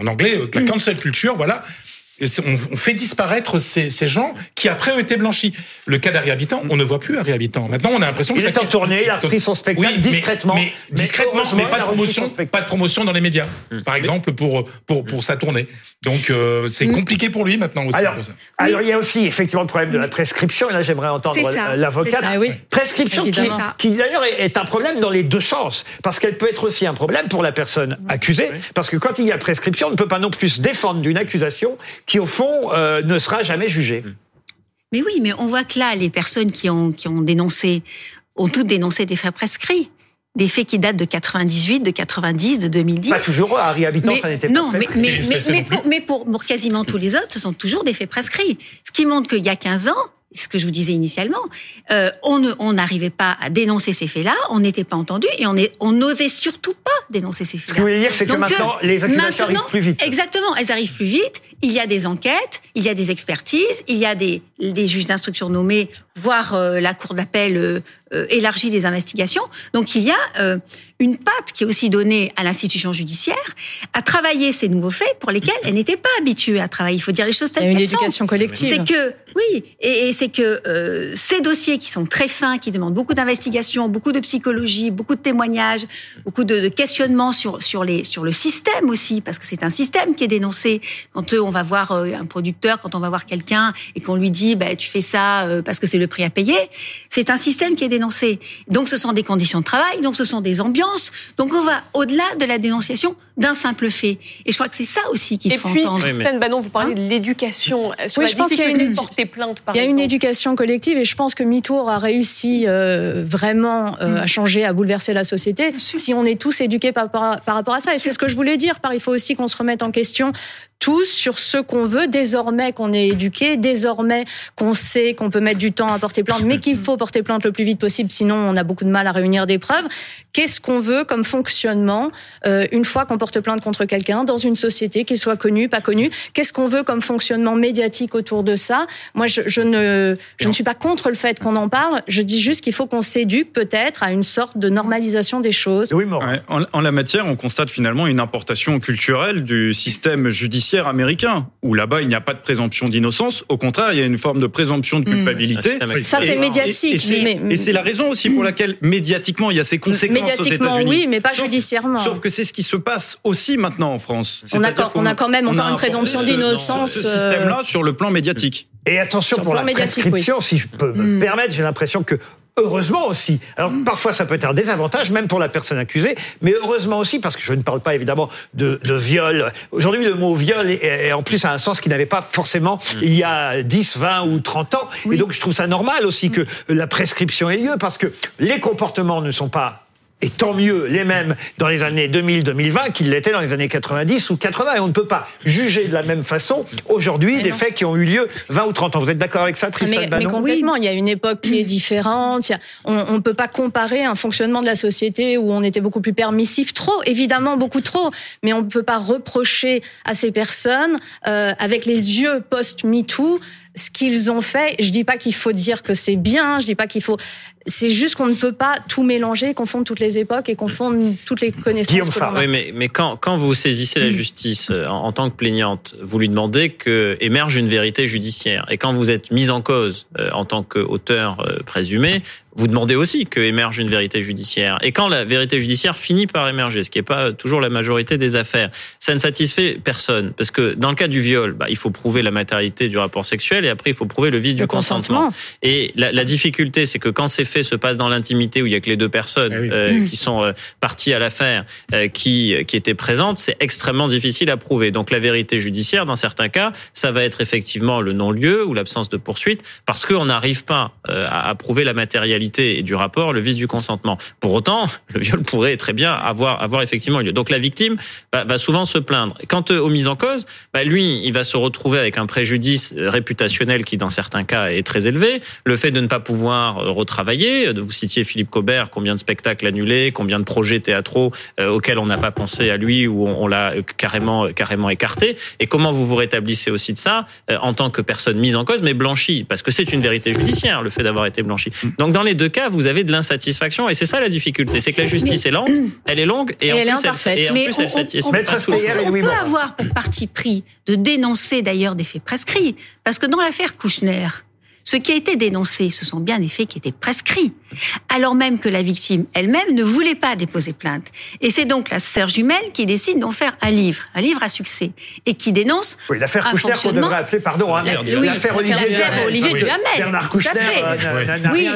en anglais euh, la cancel culture, voilà on fait disparaître ces, ces, gens qui après ont été blanchis. Le cas d'Harry Habitant, on ne voit plus Harry Habitant. Maintenant, on a l'impression que il est en tournée, il a repris son spectacle discrètement. Mais, discrètement, mais, pas de promotion, pas de promotion dans les médias, mm. par exemple pour pour pour sa tournée. Donc euh, c'est mm. compliqué pour lui maintenant aussi. Alors, alors il y a aussi effectivement le problème de la prescription. Et là, j'aimerais entendre l'avocat. Oui. Prescription qui, qui d'ailleurs est un problème dans les deux sens, parce qu'elle peut être aussi un problème pour la personne accusée, parce que quand il y a prescription, on ne peut pas non plus se défendre d'une accusation qui, au fond, euh, ne sera jamais jugé. Mais oui, mais on voit que là, les personnes qui ont, qui ont dénoncé ont toutes dénoncé des faits prescrits. des faits qui datent de 98, de 90, de 2010. Pas toujours, Harry Habitant, ça n'était pas Non, mais, mais, mais, pour, mais pour, pour, quasiment tous les autres, ce sont toujours des faits prescrits. Ce qui montre qu'il y a 15 ans, ce que je vous disais initialement, euh, on n'arrivait pas à dénoncer ces faits-là, on n'était pas entendu et on n'osait surtout pas dénoncer ces faits-là. Ce que vous voulez dire, c'est que maintenant, euh, les accusations arrivent plus vite. Exactement, elles arrivent plus vite. Il y a des enquêtes, il y a des expertises, il y a des, des juges d'instruction nommés, voire euh, la cour d'appel euh, euh, élargit les investigations. Donc il y a une patte qui est aussi donnée à l'institution judiciaire à travailler ces nouveaux faits pour lesquels elle n'était pas habituée à travailler. Il faut dire les choses telles qu'elles sont. Une éducation collective. C'est que oui, et, et c'est que ces dossiers qui sont très fins, qui demandent beaucoup d'investigation, beaucoup de psychologie, beaucoup de témoignages, beaucoup de, de questionnements sur sur les sur le système aussi, parce que c'est un système qui est dénoncé. Quand on va voir un producteur, quand on va voir quelqu'un et qu'on lui dit, bah, tu fais ça parce que c'est le prix à payer, c'est un système qui est dénoncé. Donc ce sont des conditions de travail, donc ce sont des ambiances. Donc on va au-delà de la dénonciation d'un simple fait. Et je crois que c'est ça aussi qu'il faut puis, entendre. Christine Banon, vous parlez de l'éducation. oui, je pense qu'il y a une plainte. il y a une éducation collective et je pense que MeToo a réussi euh, vraiment euh, à changer, à bouleverser la société. Si on est tous éduqués par, par, par rapport à ça, et c'est ce que je voulais dire. Par il faut aussi qu'on se remette en question tous sur ce qu'on veut désormais qu'on est éduqué, désormais qu'on sait qu'on peut mettre du temps à porter plainte, mais qu'il faut porter plainte le plus vite possible, sinon on a beaucoup de mal à réunir des preuves. Qu'est-ce qu'on veut comme fonctionnement euh, une fois qu'on porte plainte contre quelqu'un dans une société, qu'il soit connu, pas connu? Qu'est-ce qu'on veut comme fonctionnement médiatique autour de ça? Moi, je, je, ne, je ne suis pas contre le fait qu'on en parle. Je dis juste qu'il faut qu'on s'éduque peut-être à une sorte de normalisation des choses. Oui, ouais, en, en la matière, on constate finalement une importation culturelle du système judiciaire américain, où là-bas il n'y a pas de présomption d'innocence. Au contraire, il y a une forme de présomption de hmm. culpabilité. Ça, c'est médiatique. Et, c'est la raison aussi pour laquelle médiatiquement il y a ces conséquences médiatiquement, aux États-Unis. oui, mais pas judiciairement. Sauf que c'est ce qui se passe aussi maintenant en France. On a, quand, on a quand même encore une présomption d'innocence. Ce, système-là sur le plan médiatique. Et attention pour la prescription, si je peux me hmm. permettre, j'ai l'impression que Heureusement aussi. Alors mm. parfois ça peut être un désavantage, même pour la personne accusée, mais heureusement aussi parce que je ne parle pas évidemment de, de viol. Aujourd'hui le mot viol est, en plus a un sens qui n'avait pas forcément mm. il y a 10, 20 ou 30 ans. Et donc je trouve ça normal aussi que la prescription ait lieu parce que les comportements ne sont pas et tant mieux les mêmes dans les années 2000-2020 qu'ils l'étaient dans les années 90 ou 80. Et on ne peut pas juger de la même façon aujourd'hui des faits qui ont eu lieu 20 ou 30 ans. Vous êtes d'accord avec ça, Tristan mais, mais complètement. Il y a une époque qui est différente. on ne peut pas comparer un fonctionnement de la société où on était beaucoup plus permissif. Trop, évidemment, beaucoup trop. Mais on ne peut pas reprocher à ces personnes, euh, avec les yeux post-MeToo, ce qu'ils ont fait. Je dis pas qu'il faut dire que c'est bien, je dis pas qu'il faut. C'est juste qu'on ne peut pas tout mélanger, confondre toutes les époques et confondre toutes les connaissances. Oui, mais, mais quand, quand vous saisissez la justice euh, en, tant que plaignante, vous lui demandez que émerge une vérité judiciaire. Et quand vous êtes mise en cause euh, en tant qu'auteur euh, présumé, vous demandez aussi que émerge une vérité judiciaire. Et quand la vérité judiciaire finit par émerger, ce qui n'est pas toujours la majorité des affaires, ça ne satisfait personne. Parce que dans le cas du viol, bah, il faut prouver la matérialité du rapport sexuel et après il faut prouver le vice du consentement. Et la, la difficulté, c'est que quand ces faits se passent dans l'intimité où il y a que les deux personnes eh euh, qui sont euh, parties à l'affaire, euh, qui, qui étaient présentes, c'est extrêmement difficile à prouver. Donc la vérité judiciaire, dans certains cas, ça va être effectivement le non-lieu ou l'absence de poursuite parce qu'on n'arrive pas à, à prouver la matérialité et du rapport le vice du consentement. Pour autant, le viol pourrait très bien avoir, avoir effectivement lieu. Donc la victime va, souvent se plaindre. Quant aux mises en cause, bah, lui, il va se retrouver avec un préjudice réputationnel qui, dans certains cas, est très élevé. Le fait de ne pas pouvoir euh, retravailler, vous citiez Philippe Cobert, combien de spectacles annulés, combien de projets théâtraux euh, auxquels on n'a pas pensé à lui ou on, l'a carrément, carrément écarté. Et comment vous vous rétablissez aussi de ça euh, en tant que personne mise en cause, mais blanchie, parce que c'est une vérité judiciaire, le fait d'avoir été blanchi. Donc dans les deux cas, vous avez de l'insatisfaction et c'est ça la difficulté, c'est que la justice est lente, elle est longue et, en, elle plus, elle, et en plus elle satisfait On, peut avoir pour parti pris de dénoncer d'ailleurs des faits prescrits, parce que dans l'affaire Kouchner, ce qui a été dénoncé, ce sont bien des faits qui étaient prescrits, alors même que la victime elle-même ne voulait pas déposer plainte. Et c'est donc la sœur jumelle qui décide d'en faire un livre, un livre à succès, et qui dénonce oui, l'affaire Kouchner qu'on devrait appeler, pardon, hein, l'affaire Olivier, Olivier Duhamel. Bernard Kouchner, oui,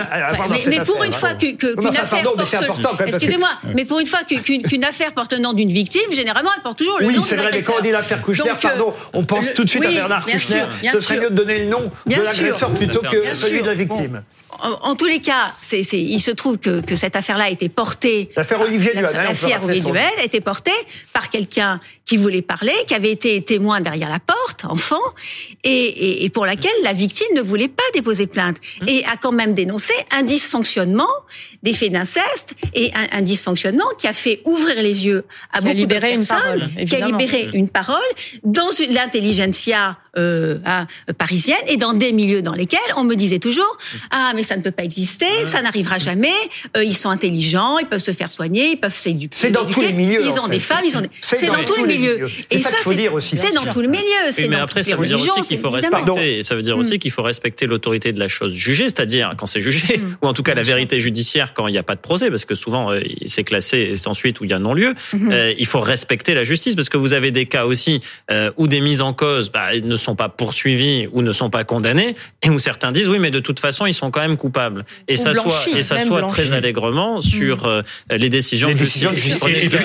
mais, pour une fois qu'une affaire porte, excusez-moi, mais pour une fois qu'une affaire porte le nom d'une victime, généralement elle porte toujours le nom Oui, c'est vrai, mais quand on dit l'affaire Kouchner, pardon, on pense tout de suite à Bernard Kouchner. Ce serait mieux de donner le nom de l'agresseur plutôt que celui de la victime. En, tous les cas, c'est, il se trouve que, que cette affaire-là a été portée. L'affaire Olivier Duhamel. L'affaire Olivier Duhamel a été portée par quelqu'un qui voulait parler, qui avait été témoin derrière la porte, enfant, et, et, et pour laquelle la victime ne voulait pas déposer plainte mmh. et a quand même dénoncé un dysfonctionnement des faits d'inceste et un, un, dysfonctionnement qui a fait ouvrir les yeux à beaucoup de personnes, une parole, qui a libéré une parole dans l'intelligentsia euh, hein, parisienne et dans des milieux dans lesquels on me disait toujours ah mais ça ne peut pas exister, ça n'arrivera jamais. Euh, ils sont intelligents, ils peuvent se faire soigner, ils peuvent s'éduquer. C'est dans tous les milieux. Ils ont des femmes, ils ont. Des... C'est dans, tous les milieux. Et ça, faut dire aussi. C'est dans tous les milieux. Mais après, ça veut dire aussi qu'il faut respecter. Ça veut dire aussi qu'il faut respecter l'autorité de la chose jugée, c'est-à-dire quand c'est jugé, mm. ou en tout cas la vérité judiciaire quand il n'y a pas de procès, parce que souvent euh, c'est classé et c'est ensuite où il y a non-lieu. Mm-hmm. Il faut respecter la justice, parce que vous avez des cas aussi où des mises en cause bah, ne sont pas poursuivies ou ne sont pas condamnés, et où certains disent oui, mais de toute façon, ils sont quand même coupables. Et ça soit et très allègrement sur euh, les décisions de justice.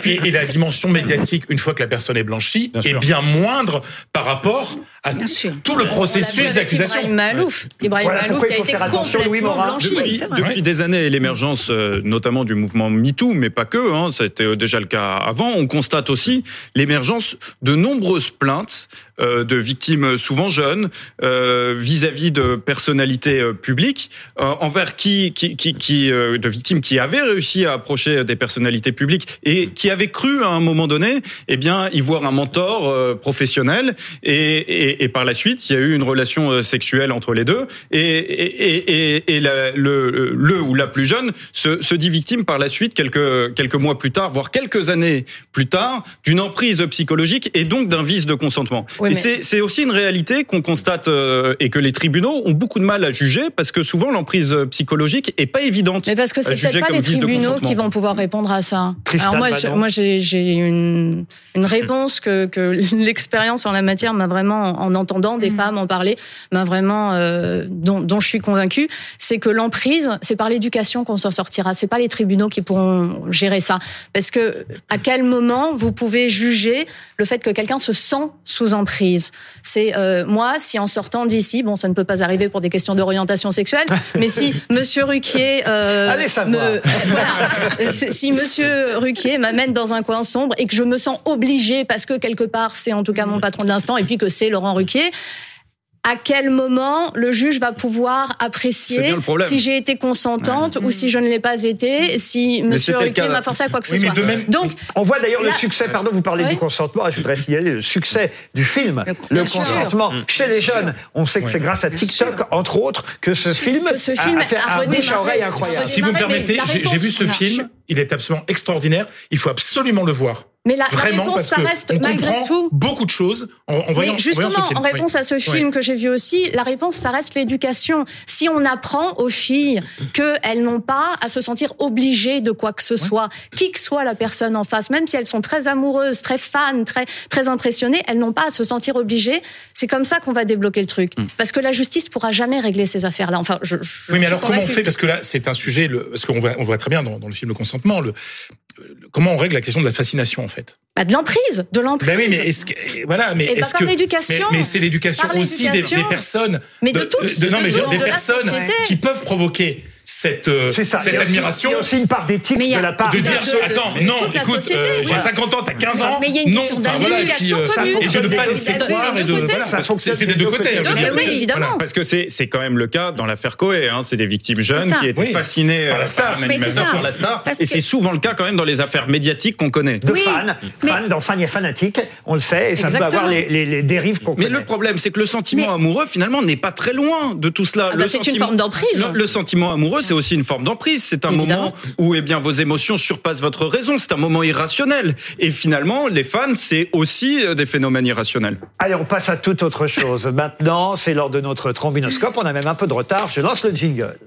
Et, la dimension médiatique, une fois que la personne est blanchie, est bien moindre par rapport à tout le processus d'accusation. Ibrahim Malouf, Ibrahim Malouf qui a été complètement blanchi. Depuis, des années, l'émergence euh, notamment du mouvement MeToo, mais pas que, hein, c'était déjà le cas avant, on constate aussi l'émergence de nombreuses plaintes euh, de victimes souvent jeunes euh, vis-à-vis de personnalités euh, publiques, euh, envers qui, qui, qui, qui de victimes qui avaient réussi à approcher des personnalités publiques et qui avaient cru à un moment donné, eh bien, y voir un mentor professionnel. Et, et, et, par la suite, il y a eu une relation sexuelle entre les deux. Et, et, et la, le, le ou la plus jeune se, se dit victime par la suite, quelques, quelques mois plus tard, voire quelques années plus tard, d'une emprise psychologique et donc d'un vice de consentement. Et c'est aussi une réalité qu'on constate euh, et que les tribunaux ont beaucoup de mal à juger parce que souvent l'emprise psychologique est pas évidente. Mais parce que c'est peut-être pas les tribunaux qui vont pouvoir répondre à ça. Alors moi, moi j'ai une, une réponse que, que l'expérience en la matière m'a vraiment, en entendant des mm. femmes en parler, m'a vraiment euh, dont, dont je suis convaincue, c'est que l'emprise, c'est par l'éducation qu'on s'en sortira. C'est pas les tribunaux qui pourront gérer ça. Parce que à quel moment vous pouvez juger le fait que quelqu'un se sent sous emprise? C'est euh, moi, si en sortant d'ici, bon, ça ne peut pas arriver pour des questions d'orientation sexuelle, mais si Monsieur Ruquier, euh, Allez, me, voilà, si Monsieur Ruquier m'amène dans un coin sombre et que je me sens obligée parce que quelque part c'est en tout cas mon patron de l'instant et puis que c'est Laurent Ruquier, à quel moment le juge va pouvoir apprécier si j'ai été consentante ou si je ne l'ai pas été, si Monsieur Ruquier m'a forcé à quoi que ce soit. Donc, on voit d'ailleurs le succès. Pardon, vous parlez du consentement. Je voudrais signaler le succès du film, le, consentement chez les jeunes. On sait que c'est grâce à TikTok, entre autres, que ce film, ce film a, fait un bouche à oreille incroyable. Si vous me permettez, j'ai vu ce film. Il est absolument extraordinaire. Il faut absolument le voir. Mais la, réponse, ça reste malgré tout beaucoup de choses en, voyant, justement, ce film. en réponse à ce film que j'ai vu aussi, la réponse, ça reste l'éducation. Si on apprend aux filles qu'elles n'ont pas à se sentir obligées de quoi que ce soit, qui que soit la personne en face, même si elles sont très amoureuses, très fans, très très impressionnées, elles n'ont pas à se sentir obligées. C'est comme ça qu'on va débloquer le truc, hmm. parce que la justice pourra jamais régler ces affaires-là. Enfin, je, je oui, mais alors comment on fait? Parce que là, c'est un sujet, le, parce qu'on voit, on voit très bien dans, dans le film Le consentement, le, comment on règle la question de la fascination en fait? Bah, de l'emprise, de l'emprise. Oui, mais est-ce que voilà, mais est-ce que l'éducation Mais, c'est l'éducation aussi des, des, personnes. Mais de, tous, de, non, mais des personnes qui peuvent provoquer cette, euh, cette admiration. Il y a aussi une part d'éthique de la part de dire attends non écoute euh, j'ai 50 ans t'as 15 ans. mais il y a une non enfin voilà et, puis, euh, ne pas laisser croire et de c'est des deux côtés oui évidemment. Parce que c'est c'est quand même le cas dans l'affaire Coé hein, c'est des victimes jeunes qui étaient fascinées par la star. par la star. Et c'est souvent le cas quand même dans les affaires médiatiques qu'on connaît. De fans. fans dans Fan et fanatique on le sait et ça peut avoir les dérives qu'on connaît mais le problème c'est que le sentiment amoureux finalement n'est pas très loin de tout cela. C'est une forme d'emprise le sentiment amoureux c'est aussi une forme d'emprise. C'est un moment où eh bien, vos émotions surpassent votre raison. C'est un moment irrationnel. Et finalement, les fans, c'est aussi euh, des phénomènes irrationnels. Allez, on passe à toute autre chose. Maintenant, c'est lors de notre trombinoscope. On a même un peu de retard. Je lance le jingle.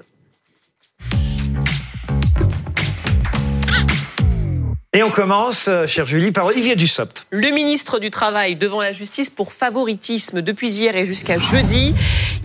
Et on commence, euh, chère Julie, par Olivier Dussopt. Le ministre du Travail devant la justice pour favoritisme depuis hier et jusqu'à jeudi.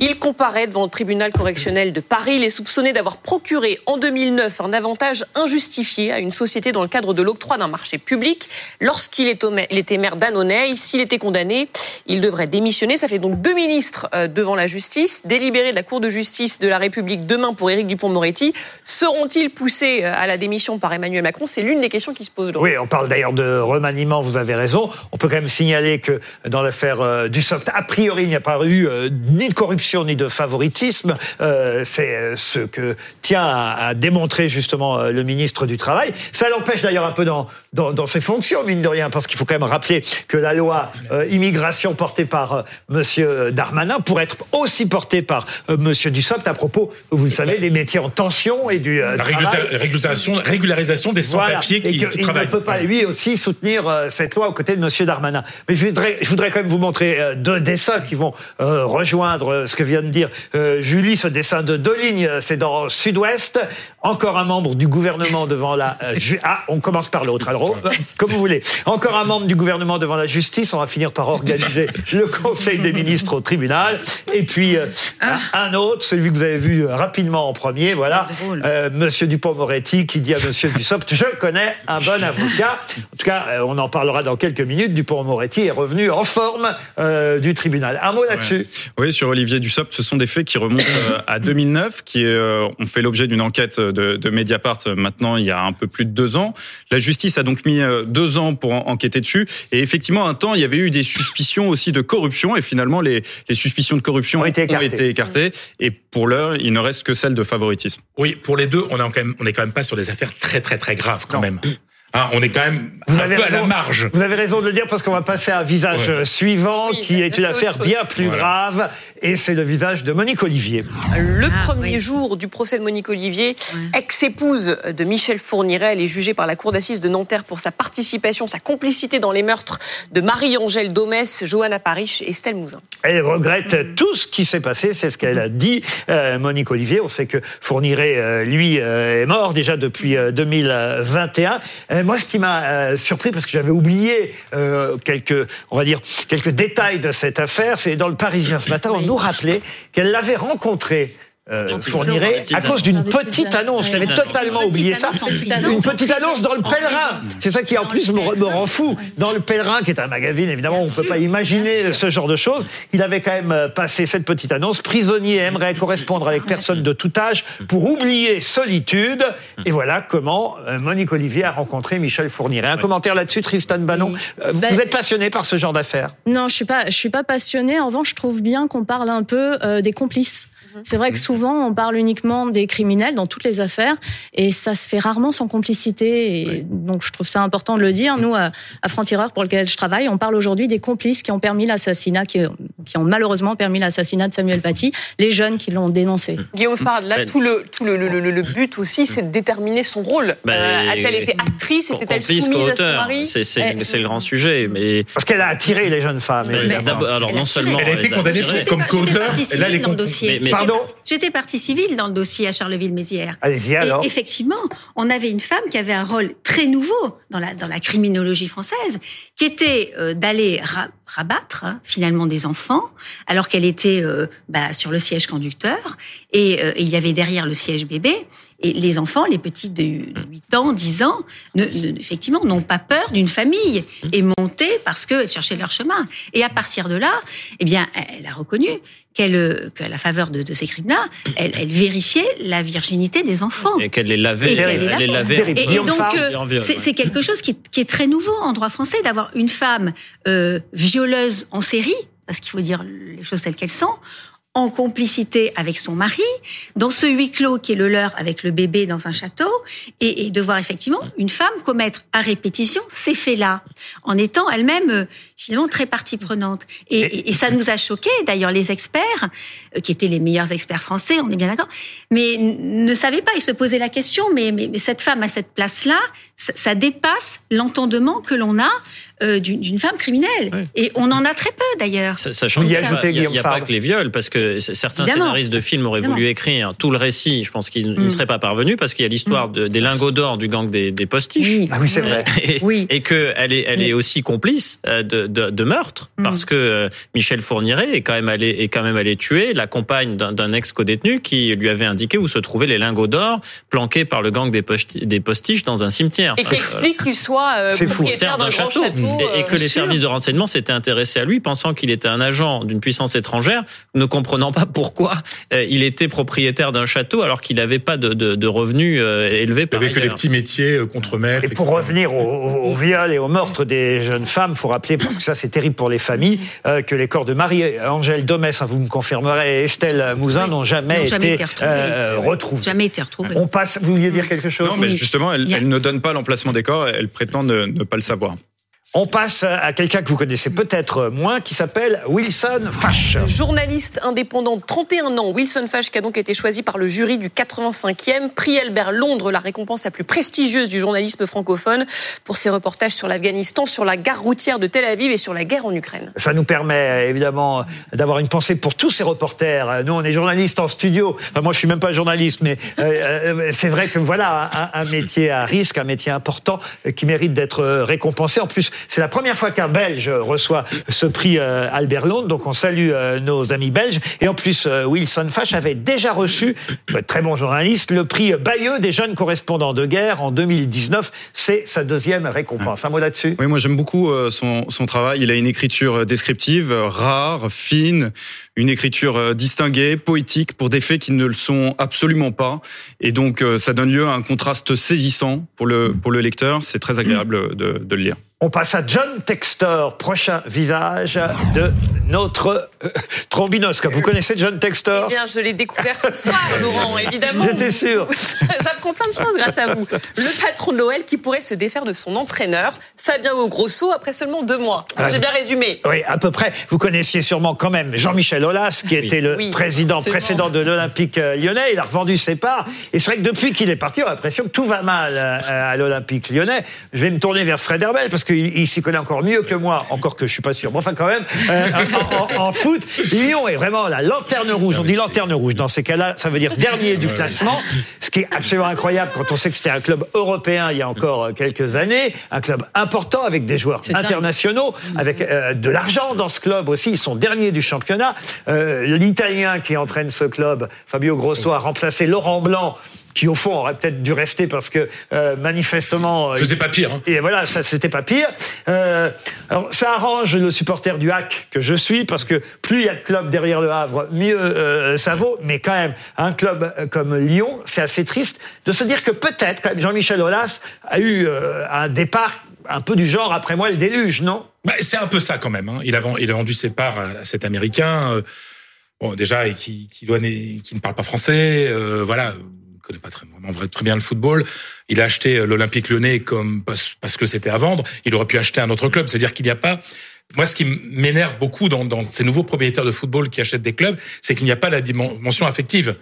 Il comparaît devant le tribunal correctionnel de Paris. Il est soupçonné d'avoir procuré en 2009 un avantage injustifié à une société dans le cadre de l'octroi d'un marché public. Lorsqu'il était maire d'Annonay, s'il était condamné, il devrait démissionner. Ça fait donc deux ministres euh, devant la justice. Délibéré de la Cour de justice de la République demain pour Éric Dupont-Moretti. Seront-ils poussés euh, à la démission par Emmanuel Macron? C'est l'une des questions qui se oui, on parle d'ailleurs de remaniement, vous avez raison. On peut quand même signaler que dans l'affaire euh, du SOCT, a priori, il n'y a pas eu euh, ni de corruption ni de favoritisme. Euh, c'est ce que tient à, démontrer justement le ministre du Travail. Ça l'empêche d'ailleurs un peu dans, dans, ses fonctions, mine de rien, parce qu'il faut quand même rappeler que la loi immigration portée par Monsieur Darmanin pourrait être aussi portée par Monsieur Dussopt à propos, vous le savez, des métiers en tension et du la régularisation, régularisation des sans-papiers qui, qui il ne peut pas, lui, aussi soutenir euh, cette loi aux côtés de Monsieur Darmanin. Mais je voudrais, je voudrais quand même vous montrer euh, deux dessins qui vont euh, rejoindre ce que vient de dire Julie. Ce dessin de deux lignes, c'est dans Sud-Ouest. Encore un membre du gouvernement devant la... ah, on commence par l'autre, alors, comme vous voulez. Encore un membre du gouvernement devant la justice. On va finir par organiser le Conseil des ministres au tribunal. Et puis, ah. un autre, celui que vous avez vu rapidement en premier, voilà. Monsieur Dupont-Moretti qui dit à Monsieur Dussopt, je connais un bon avocat. En tout cas, euh, on en parlera dans quelques minutes. Dupont-Moretti est revenu en forme euh, du tribunal. Un mot là-dessus. Oui, sur Olivier Dussopt, ce sont des faits qui remontent euh, à 2009, qui ont fait l'objet d'une enquête de, de, Mediapart maintenant il y a un peu plus de deux ans. La justice a donc mis deux ans pour enquêter dessus. Et effectivement, un temps, il y avait eu des suspicions aussi de corruption. Et finalement, les, les suspicions de corruption ont été écartées. Ont été écartées et pour l'heure, il ne reste que celle de favoritisme. Oui, pour les deux, on est quand même, on est quand même pas sur des affaires très très très graves quand même. Hein, on est quand même vous un avez peu à la marge. Vous avez raison de le dire parce qu'on va passer à un visage suivant qui est une affaire bien plus grave et c'est le visage de Monique Olivier. Le ah, premier jour du procès de Monique Olivier, ex-épouse de Michel Fourniret, elle est jugée par la cour d'assises de Nanterre pour sa participation, sa complicité dans les meurtres de Marie-Angèle Domès, Johanna Parich et Estelle Mouzin. Elle regrette mm. tout ce qui s'est passé, c'est ce qu'elle a dit, euh, Monique Olivier. On sait que Fourniret, euh, lui, euh, est mort déjà depuis 2021. moi, ce qui m'a surpris, parce que j'avais oublié quelques, on va dire, quelques détails de cette affaire, c'est dans le Parisien ce matin, on rappeler qu'elle l'avait rencontré euh, fournirait à cause d'une petite annonce. J'avais totalement oublié ça. Une petite annonce dans le Pèlerin. C'est ça qui en plus me, rend fou. Dans le Pèlerin, qui est un magazine, évidemment, on ne peut pas imaginer ce genre de choses. Il avait quand même euh, passé cette petite annonce. Prisonnier aimerait correspondre avec personne de tout âge pour oublier solitude. Et voilà comment euh, Monique Olivier a rencontré Michel Fourniret. Un commentaire là-dessus, Tristan Bannon. Vous bah, êtes passionné par ce genre d'affaires? Non, je suis pas. Je suis pas passionné. En revanche, je trouve bien qu'on parle un peu des complices. Mhm. C'est vrai que souvent, on parle uniquement des criminels dans toutes les affaires et ça se fait rarement sans complicité. Et donc, je trouve ça important de le dire. Nous, à, Franc-Tireur, pour lequel je travaille, on parle aujourd'hui des complices qui ont permis l'assassinat, qui, ont malheureusement permis l'assassinat de Samuel Paty, les jeunes qui l'ont dénoncé. Guillaume Fard, là, tout le, tout le, le, but aussi, c'est de déterminer son rôle. Ben, euh, A-t-elle été actrice Était-elle soumise à son mari? C'est le grand sujet. Mais... Parce qu'elle a attiré les jeunes femmes. alors, non seulement. Elle a été condamnée comme co-auteur. là, elle J'étais partie civile dans le dossier à Charleville-Mézières. Allez-y alors. effectivement, on avait une femme qui avait un rôle très nouveau dans la, dans la criminologie française, qui était euh, d'aller rabattre hein, finalement des enfants, alors qu'elle était euh, bah, sur le siège conducteur, et, euh, et il y avait derrière le siège bébé. Et les enfants, les petits de 8 ans, 10 ans, ne, effectivement, n'ont pas peur d'une famille et monter parce qu'elles cherchaient leur chemin. Et à partir de là, eh bien, elle a reconnu qu'elle, qu'à la faveur de, de ces crimes-là, elle, elle, vérifiait la virginité des enfants. Et qu'elle les lavait. Et, elle les lavait. Et, donc, euh, c'est, quelque chose qui, qui, est très nouveau en droit français d'avoir une femme euh, violeuse en série, parce qu'il faut dire les choses telles qu'elles sont, en complicité avec son mari, dans ce huis clos qui est le leur avec le bébé dans un château, et, de voir effectivement une femme commettre à répétition ces faits-là, en étant elle-même euh, finalement très partie prenante. Et, ça nous a choqué. D'ailleurs, les experts, euh, qui étaient les meilleurs experts français, on est bien d'accord, mais ne savaient pas. Ils se posaient la question, mais, mais, cette femme à cette place-là, ça, ça dépasse l'entendement que l'on a euh, d'une femme criminelle. Et on en a très peu d'ailleurs. Sachant qu'il n'y a, pas que les viols, parce que certains scénaristes de films auraient voulu écrire tout le récit. Je pense qu'ils n'y mm. seraient pas parvenus parce qu'il y a l'histoire mm. des lingots d'or du gang des, des postiches. Oui. Ah oui, c'est vrai. Et, oui. et qu'elle est, elle est aussi complice euh, de, de, de meurtre mm. parce que euh, Michel Fourniret est quand même allé, est quand même allé tuer la compagne d'un ex-codétenu qui lui avait indiqué où se trouvaient les lingots d'or planqués par le gang des, des postiches dans un cimetière. Et qui explique qu'il soit euh, propriétaire d'un château. Et, que les services de renseignement s'étaient intéressés à lui, pensant qu'il était un agent d'une puissance étrangère, ne comprenant pas pourquoi il était propriétaire d'un château alors qu'il n'avait pas de, de, de revenus élevés par Il avait que les petits métiers contre maître. Et pour revenir au, au, viol et au meurtre des jeunes femmes, faut rappeler, parce que ça c'est terrible pour les familles, que les corps de Marie-Angèle Domès, hein, vous me confirmerez, et Estelle Mouzin n'ont jamais, été, retrouvés. Jamais été retrouvés. On passe. Vous vouliez dire quelque chose? Non, mais justement, elle, elle, ne donne pas l'emplacement des corps. Elle prétend ne, ne pas le savoir. On passe à quelqu'un que vous connaissez peut-être moins, qui s'appelle Wilson Fash. Journaliste indépendant de 31 ans, Wilson Fash qui a donc été choisi par le jury du 85e prix Albert Londres, la récompense la plus prestigieuse du journalisme francophone, pour ses reportages sur l'Afghanistan, sur la gare routière de Tel Aviv et sur la guerre en Ukraine. Ça nous permet évidemment d'avoir une pensée pour tous ces reporters. Nous, on est journalistes en studio. Enfin, moi, je suis même pas journaliste, mais euh, euh c'est vrai que voilà un, un, métier à risque, un métier important qui mérite d'être récompensé. En plus, c'est la première fois qu'un Belge reçoit ce prix euh, Albert Londres, donc on salue euh, nos amis belges. Et en plus, euh, Wilson Fash avait déjà reçu, très bon journaliste, le prix Bayeux des jeunes correspondants de guerre en 2019. C'est sa deuxième récompense. Un mot là-dessus? Oui, moi j'aime beaucoup son, son travail. Il a une écriture descriptive, rare, fine, une écriture distinguée, poétique, pour des faits qui ne le sont absolument pas. Et donc ça donne lieu à un contraste saisissant pour le, pour le lecteur. C'est très agréable de, de le lire. On passe à John Textor, prochain visage de notre euh, trombinoscope. Vous connaissez John Textor? Eh bien, je l'ai découvert ce soir, Laurent, évidemment. J'étais sûr. J'apprends plein de choses grâce à vous. Le patron de Noël qui pourrait se défaire de son entraîneur, Fabien Grosso, après seulement deux mois. Ah, J'ai bien résumé. Oui, à peu près. Vous connaissiez sûrement quand même Jean-Michel Aulas, qui était le président précédent de l'Olympique euh, lyonnais. Il a revendu ses parts. Et c'est vrai que depuis qu'il est parti, on a l'impression que tout va mal euh, à l'Olympique lyonnais. Je vais me tourner vers Fred Herbel, parce qu'il il, s'y connaît encore mieux que moi, encore que je suis pas sûr. Mais enfin, quand même, en, foot, Lyon est vraiment la lanterne rouge. On dit lanterne rouge. Dans ces cas-là, ça veut dire dernier du classement. Ce qui est absolument incroyable quand on sait que c'était un club européen il y a encore euh, quelques années, un club important avec des joueurs internationaux, avec euh, de l'argent dans ce club aussi. Ils sont derniers du championnat. Euh, L'Italien qui entraîne ce club, Fabio Grosso, a remplacé Laurent Blanc qui au fond aurait peut-être dû rester parce que euh, manifestement. Faisait pas pire. Hein. Et voilà, ça c'était pas pire. Euh, alors ça arrange le supporter du hack que je suis parce que plus il y a de clubs derrière le Havre, mieux euh, ça vaut. Mais quand même, un club comme Lyon, c'est assez triste de se dire que peut-être quand même Jean-Michel Aulas a eu euh, un départ un peu du genre après moi le déluge, non? Bah, C'est un peu ça quand même. Hein. Il, a, il a vendu ses parts à cet Américain. Euh, bon, déjà, et qui, qui, doit, qui ne parle pas français. Euh, voilà, connaît pas très, vraiment très bien le football. Il a acheté euh, l'Olympique Lyonnais comme parce, que c'était à vendre. Il aurait pu acheter un autre club. C'est-à-dire qu'il n'y a pas. Moi, ce qui m'énerve beaucoup dans, dans ces nouveaux propriétaires de football qui achètent des clubs, c'est qu'il n'y a pas la dimension affective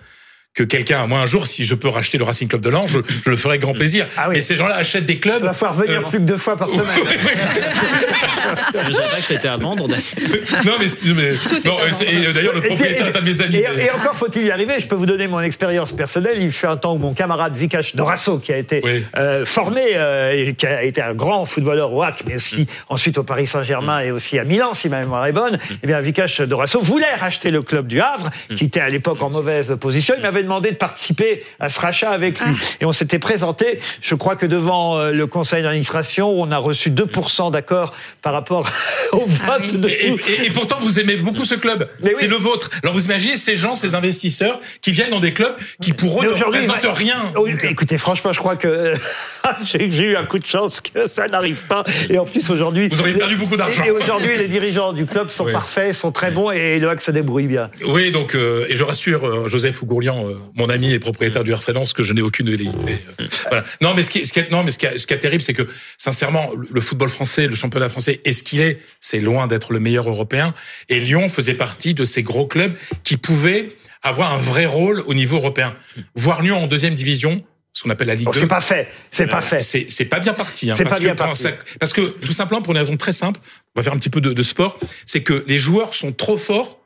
que quelqu'un, moi un jour, si je peux racheter le Racing Club de Lange, je, je le ferai grand plaisir. Ah oui. Mais ces gens-là achètent des clubs. Il va falloir venir euh... plus que deux fois par semaine. je savais que c'était à vendre. non, mais, mais non, et, d'ailleurs le propriétaire est un de mes amis. Et, et encore faut-il y arriver. Je peux vous donner mon expérience personnelle. Il fut un temps où mon camarade Vikash Dorasso, qui a été oui. euh, formé euh, et qui a été un grand footballeur au HAC, mais aussi mm. ensuite au Paris Saint-Germain mm. et aussi à Milan, si ma mémoire est bonne. Mm. Eh bien, Vikash Dorasso voulait racheter le club du Havre, qui était à l'époque en mauvaise position. Il m'avait demandé de participer à ce rachat avec lui. Ah. Et on s'était présenté, je crois que devant euh, le conseil d'administration, on a reçu 2% d'accord par rapport au ah vote de et, et, et, pourtant, vous aimez beaucoup ce club. C'est oui. le vôtre. Alors vous imaginez ces gens, ces investisseurs qui viennent dans des clubs qui pourront ne représentent rien. Oui, écoutez, franchement, je crois que j'ai eu un coup de chance que ça n'arrive pas. Et en plus, aujourd'hui... Vous auriez perdu beaucoup d'argent. Et aujourd'hui, les dirigeants du club sont oui. parfaits, sont très bons et HAC se débrouille bien. Oui, donc, euh, et je rassure euh, Joseph Ougourlian, euh, mon ami et propriétaire du RC Lens, que je n'ai aucune velléité. voilà. Non, mais ce qui, ce qui est, non, mais ce qui, est, ce qui est terrible, c'est que, sincèrement, le football français, le championnat français est ce qu'il est. C'est loin d'être le meilleur européen. Et Lyon faisait partie de ces gros clubs qui pouvaient avoir un vrai rôle au niveau européen. Voir Lyon en deuxième division, ce qu'on appelle la Ligue 2. C'est pas fait, c'est pas fait. C'est pas bien parti. Hein, c'est pas bien parti. parce que tout simplement pour une raison très simple, on va faire un petit peu de, de sport, c'est que les joueurs sont trop forts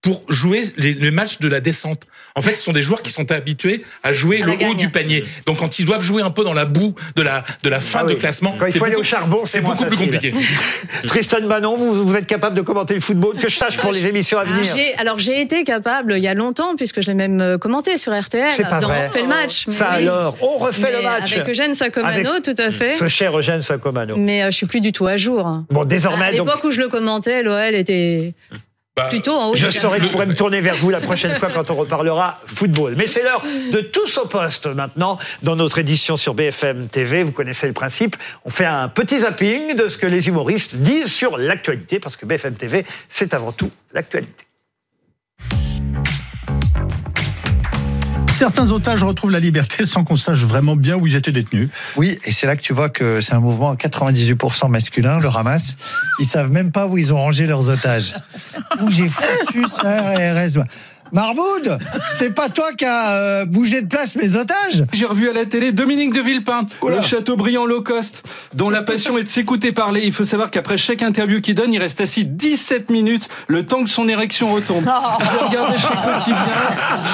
pour jouer les, matchs de la descente. En fait, ce sont des joueurs qui sont habitués à jouer le haut du panier. Donc, quand ils doivent jouer un peu dans la boue de la de la fin ah de classement, quand il faut aller au charbon, c'est beaucoup plus compliqué. Tristan Manon, vous, vous êtes capable de commenter le football que je sache pour les émissions à venir. alors, j'ai été capable il y a longtemps, puisque je l'ai même euh, commenté sur RTL. C'est pas dans vrai. On refait le match. Ça alors, on refait le match. Avec Eugène Sacomano, tout à fait. Ce cher Eugène Sacomano. Mais euh, je suis plus du tout à jour. Bon, désormais. À l'époque où je le commentais, l'OL était bah, Plutôt en haut Je saurais que je pourrais me tourner vers vous la prochaine fois quand on reparlera football. Mais c'est l'heure de tous au poste maintenant dans notre édition sur BFM TV. Vous connaissez le principe. On fait un petit zapping de ce que les humoristes disent sur l'actualité parce que BFM TV, c'est avant tout l'actualité. Certains otages retrouvent la liberté sans qu'on sache vraiment bien où ils étaient détenus. Oui, et c'est là que tu vois que c'est un mouvement 98% masculin, le ramasse. Ils savent même pas où ils ont rangé leurs otages. Où j'ai foutu ça, RS Marmoud, c'est pas toi qui as euh, bougé de place mes otages? J'ai revu à la télé Dominique de Villepin, le château brillant low cost, dont la passion est de s'écouter parler. Il faut savoir qu'après chaque interview qu'il donne, il reste assis 17 minutes, le temps que son érection retombe. J'ai regardé chez Quotidien.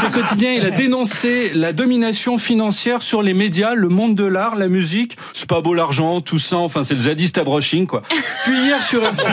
Chez Quotidien, il a dénoncé la domination financière sur les médias, le monde de l'art, la musique. C'est pas beau l'argent, tout ça, enfin c'est le zadiste brushing quoi. Puis hier sur LCI,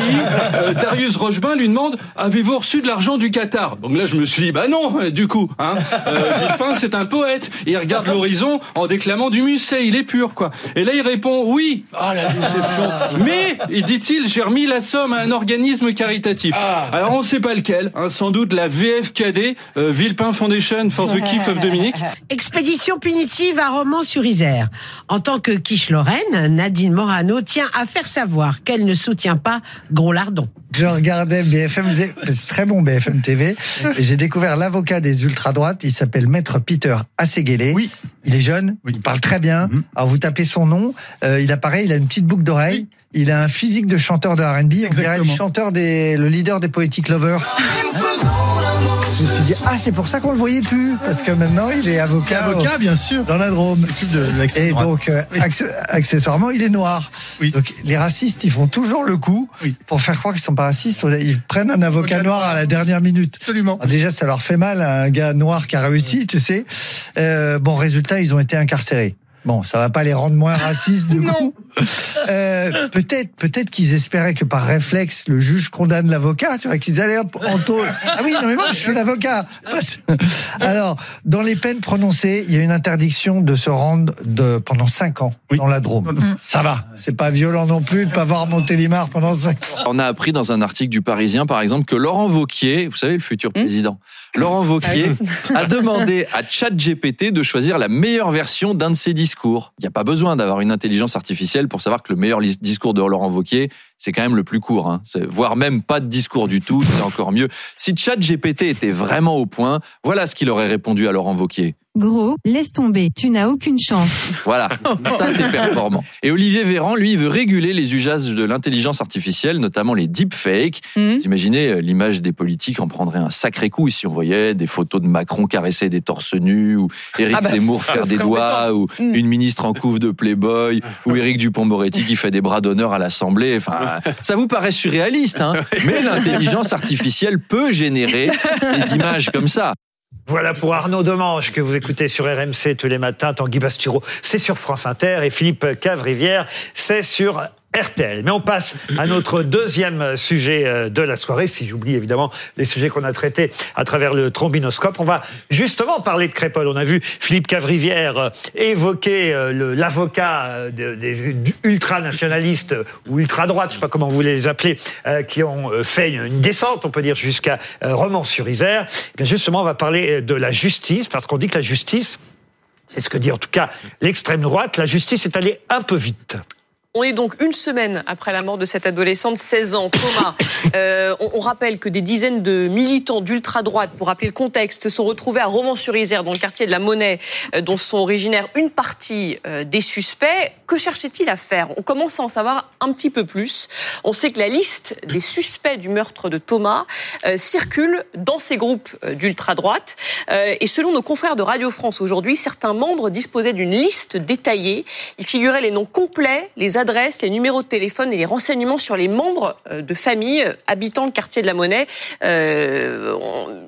euh, Darius Rochebain lui demande « Avez-vous reçu de l'argent du Qatar ?» Donc là, je me suis dit bah non, du coup. Hein. Euh, Villepin, c'est un poète. Il regarde l'horizon en déclamant du musset, il est pur, quoi. Et là, il répond oui. Ah, la déception. Mais, dit-il, j'ai remis la somme à un organisme caritatif. Ah. Alors, on sait pas lequel. Hein, sans doute la VFKD, euh, Villepin Foundation for the Kiff of Dominique. Expédition punitive à Romans-sur-Isère. En tant que quiche-Lorraine, Nadine Morano tient à faire savoir qu'elle ne soutient pas Gros Lardon. Je regardais BFM, c'est très bon BFM TV, et j'ai découvert l'avocat des ultra-droites. Il s'appelle Maître Peter Asseguele. Oui. Il est jeune, il parle très bien. Mhm. Alors vous tapez son nom, euh, il apparaît, il a une petite boucle d'oreille. Il a un physique de chanteur de R&B. On dirait le chanteur des, le leader des Poetic Lovers. Je me suis dit, ah, c'est pour ça qu'on le voyait plus. Parce que maintenant, il est avocat. Avocat, bien sûr. Dans la Drôme. De Et donc, euh, accessoirement, il est noir. Oui. Donc, les racistes, ils font toujours le coup. Pour faire croire qu'ils sont pas racistes, ils prennent un avocat noir à la dernière minute. Absolument. déjà, ça leur fait mal, un gars noir qui a réussi, tu sais. Euh, bon, résultat, ils ont été incarcérés. Bon, ça va pas les rendre moins racistes du coup. Euh, peut-être, peut-être qu'ils espéraient que par réflexe le juge condamne l'avocat, tu vois, qu'ils allaient en tôle. Ah oui, non mais moi je suis l'avocat. Alors, dans les peines prononcées, il y a une interdiction de se rendre de pendant cinq ans dans la Drôme. Mm. Ça va, c'est pas violent non plus de pas voir Montélimar pendant cinq ans. On a appris dans un article du Parisien, par exemple, que Laurent Vauquier, vous savez le futur mm. président, Laurent Vauquier ah a demandé à ChatGPT de choisir la meilleure version d'un de ses discours. Il n'y a pas besoin d'avoir une intelligence artificielle pour savoir que le meilleur discours de Laurent Vauquier, c'est quand même le plus court. Hein. Voire même pas de discours du tout, c'est encore mieux. Si ChatGPT était vraiment au point, voilà ce qu'il aurait répondu à Laurent Vauquier. Gros, laisse tomber, tu n'as aucune chance. Voilà, ça c'est performant. Et Olivier Véran, lui, veut réguler les usages de l'intelligence artificielle, notamment les deepfakes. Mmh. Vous imaginez, euh, l'image des politiques en prendrait un sacré coup si on voyait des photos de Macron caresser des torses nus, ou Éric ah bah, Zemmour faire des doigts, ou mmh. une ministre en couve de Playboy, ou Éric Dupont-Moretti qui fait des bras d'honneur à l'Assemblée. Enfin, ça vous paraît surréaliste, hein Mais l'intelligence artificielle peut générer des images comme ça. Voilà pour Arnaud Demange que vous écoutez sur RMC tous les matins. Tanguy Bastureau, c'est sur France Inter et Philippe Cavrivière, c'est sur RTL. Mais on passe à notre deuxième sujet euh, de la soirée, si j'oublie évidemment les sujets qu'on a traités à travers le trombinoscope. On va justement parler de Crépol. On a vu Philippe Cavrivière euh, évoquer euh, l'avocat des ultranationalistes ou ultra-droites, je sais pas comment vous les appeler, qui ont fait une descente, on peut dire, jusqu'à Romans-sur-Isère. Eh justement, on va parler de la justice, parce qu'on dit que la justice, c'est ce que dit en tout cas l'extrême droite, la justice est allée un peu vite. On est donc une semaine après la mort de cette adolescente, 16 ans, Thomas. Euh, on, rappelle que des dizaines de militants d'ultra-droite, pour rappeler le contexte, sont retrouvés à Romans-sur-Isère, dans le quartier de la Monnaie, euh, dont sont originaires une partie euh, des suspects. Que cherchait-il à faire? On commence à en savoir un petit peu plus. On sait que la liste des suspects du meurtre de Thomas circule dans ces groupes d'ultra-droite. et selon nos confrères de Radio France aujourd'hui, certains membres disposaient d'une liste détaillée. Il figurait les noms complets, les adresses, les numéros de téléphone et les renseignements sur les membres euh, de familles euh, habitant le quartier de la Monnaie. Euh,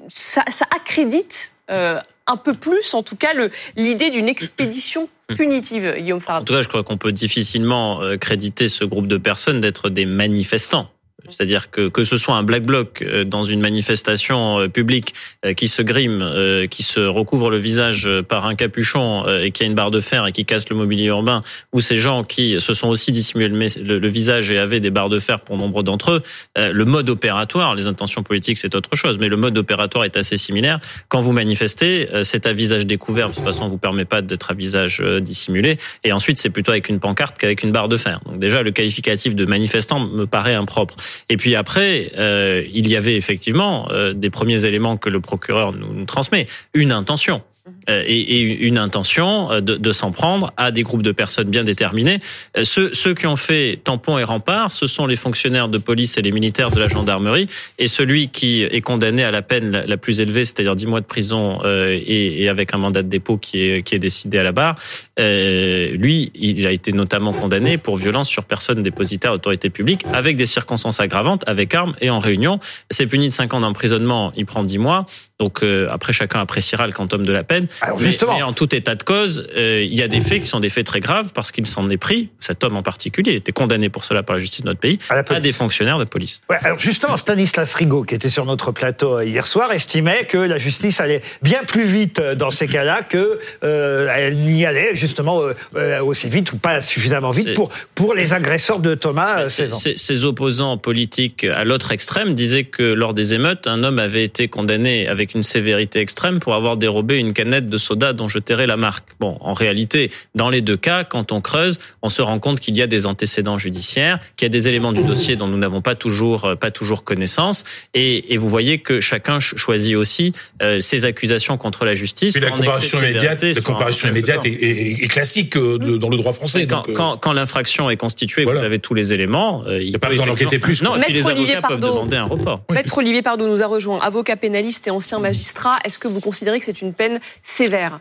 ça, accrédite un peu plus, en tout cas, l'idée d'une expédition punitive, Guillaume. En tout cas, je crois qu'on peut difficilement créditer ce groupe de personnes d'être des manifestants. C'est-à-dire que que ce soit un black bloc euh, dans une manifestation euh, publique euh, qui se grime, qui se recouvre le visage par un capuchon et qui a une barre de fer et qui casse le mobilier urbain, ou ces gens qui se sont aussi dissimulés le, visage et avaient des barres de fer pour nombre d'entre eux, le mode opératoire, les intentions politiques c'est autre chose, mais le mode opératoire est assez similaire. Quand vous manifestez, c'est à visage découvert, de toute façon on vous permet pas d'être à visage dissimulé, et ensuite c'est plutôt avec une pancarte qu'avec une barre de fer. Donc déjà le qualificatif de manifestant me paraît impropre. Et puis après, euh, il y avait effectivement euh, des premiers éléments que le procureur nous transmet, une intention. Euh, et, une intention euh, de, s'en prendre à des groupes de personnes bien déterminés. Euh, ceux, ceux qui ont fait tampon et rempart, ce sont les fonctionnaires de police et les militaires de la gendarmerie. Et celui qui est condamné à la peine la plus élevée, c'est-à-dire 10 mois de prison et, avec un mandat de dépôt qui est, qui est décidé à la barre, lui, il a été notamment condamné pour violence sur personne dépositaire d'autorité publique avec des circonstances aggravantes, avec armes et en réunion. C'est puni de 5 ans d'emprisonnement, il prend 10 mois. Donc après, chacun appréciera le quantum de la peine. Alors justement, mais, en tout état de cause, euh, il y a des faits qui sont des faits très graves parce qu'il s'en est pris, cet homme en particulier, il était condamné pour cela par la justice de notre pays, à, des fonctionnaires de police. Ouais, alors justement, Stanislas Rigaud, qui était sur notre plateau hier soir, estimait que la justice allait bien plus vite dans ces cas-là que euh, elle n'y allait justement euh, aussi vite ou pas suffisamment vite pour pour les agresseurs de Thomas. Ses opposants politiques à l'autre extrême disaient que lors des émeutes, un homme avait été condamné avec une sévérité extrême pour avoir dérobé une canette de soda dont je tairai la marque. Bon, en réalité, dans les deux cas, quand on creuse, on se rend compte qu'il y a des antécédents judiciaires, qu'il y a des éléments du dossier dont nous n'avons pas toujours euh, pas toujours connaissance, et, et, vous voyez que chacun choisit aussi euh, ses accusations contre la justice. la comparaison immédiate, la comparaison immédiate est, classique euh, dans le droit français. Quand, quand, quand l'infraction est constituée, vous avez tous les éléments. il n'y a pas besoin d'enquêter plus. Non, et puis les avocats peuvent demander un report. Maître Olivier Pardot nous a rejoint, avocat pénaliste et ancien magistrat. Est-ce que vous considérez que c'est une peine sévère?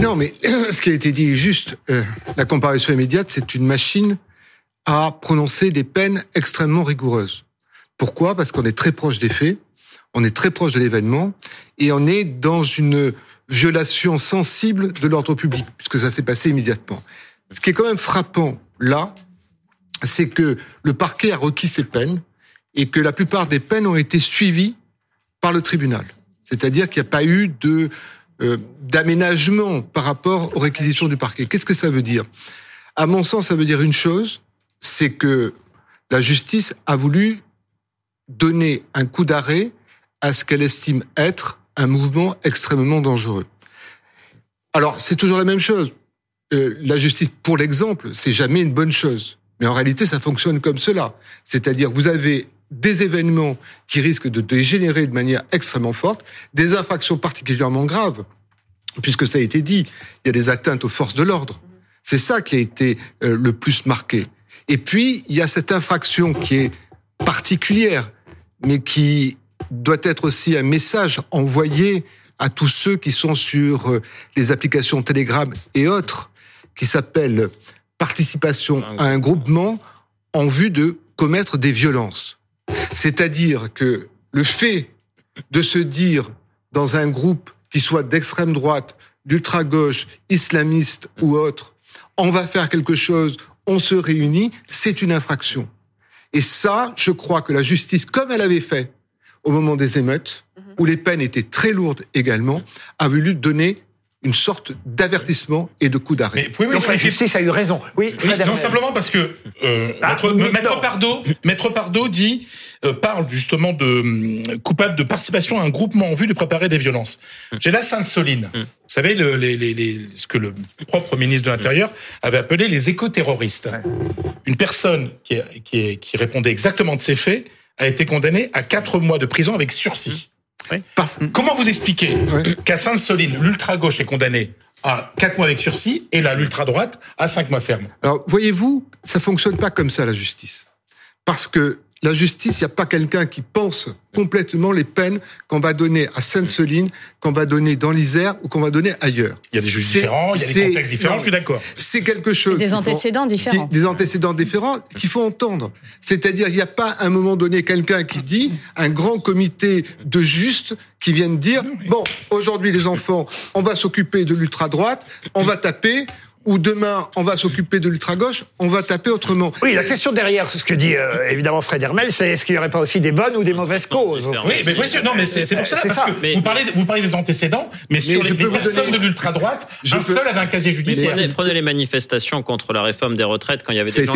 Non, mais ce qui a été dit est juste. Euh, la comparution immédiate, c'est une machine à prononcer des peines extrêmement rigoureuses. Pourquoi? Parce qu'on est très proche des faits, on est très proche de l'événement, et on est dans une violation sensible de l'ordre public, puisque ça s'est passé immédiatement. Ce qui est quand même frappant là, c'est que le parquet a requis ses peines et que la plupart des peines ont été suivies par le tribunal. C'est-à-dire qu'il n'y a pas eu euh, d'aménagement par rapport aux réquisitions du parquet. Qu'est-ce que ça veut dire? À mon sens, ça veut dire une chose, c'est que la justice a voulu donner un coup d'arrêt à ce qu'elle estime être un mouvement extrêmement dangereux. Alors, c'est toujours la même chose. Euh, la justice, pour l'exemple, c'est jamais une bonne chose. Mais en réalité, ça fonctionne comme cela. C'est-à-dire, vous avez des événements qui risquent de dégénérer de manière extrêmement forte, des infractions particulièrement graves, puisque ça a été dit, il y a des atteintes aux forces de l'ordre. C'est ça qui a été euh, le plus marqué. Et puis, il y a cette infraction qui est particulière, mais qui doit être aussi un message envoyé à tous ceux qui sont sur euh, les applications Telegram et autres, qui s'appelle participation à un groupement en vue de commettre des violences. C'est-à-dire que le fait de se dire dans un groupe qui soit d'extrême droite, d'ultra-gauche, islamiste ou autre, on va faire quelque chose, on se réunit, c'est une infraction. Et ça, je crois que la justice, comme elle avait fait au moment des émeutes, où les peines étaient très lourdes également, a voulu donner une sorte d'avertissement et de coup d'arrêt. Donc la justice a eu raison. Oui, Oui, non, simplement parce que euh, Ah, Maître, mais Maître. Pardo, Maître Pardo dit euh, parle justement de hum, coupable de participation à un groupement en vue de préparer des violences. J'ai la Sainte-Soline. Vous savez le, les, les, les- ce que le propre ministre de l'Intérieur avait appelé les éco-terroristes. Une personne qui, qui, qui répondait exactement de ces faits a été condamnée à quatre mois de prison avec sursis. Comment vous expliquez qu'à Sainte-Soline, l'ultra-gauche est condamnée à quatre mois avec sursis et là, l'ultra-droite à cinq mois ferme? Alors, voyez-vous, ça fonctionne pas comme ça, la justice. Parce que la justice, il n'y a pas quelqu'un qui pense complètement les peines qu'on va donner à Sainte-Soline, qu'on va donner dans l'Isère ou qu'on va donner ailleurs. Il y a des juges différents, il y a des contextes différents, non, je suis d'accord. C'est quelque chose. Des qu'il faut- antécédents différents. qui- Des antécédents différents qu'il faut entendre. C'est-à-dire, il n'y a pas à un moment donné quelqu'un qui dit, un grand comité de justes qui viennent dire, bon, aujourd'hui les enfants, on va s'occuper de l'ultra-droite, on va taper, ou demain, on va s'occuper de l'ultra-gauche, on va taper autrement. Oui, la question derrière ce que dit euh, évidemment Fred Hermel, c'est est-ce qu'il n'y aurait pas aussi des bonnes ou des mauvaises causes Oui, mais bien sûr, non, mais c'est pour ça, parce ça. que vous parlez, vous parlez des antécédents, mais, sur je les, peux les personnes donner- de l'ultra-droite, Je un peux- seul avait un casier judiciaire. Prenez, prenez les manifestations contre la réforme des retraites quand il y avait des gens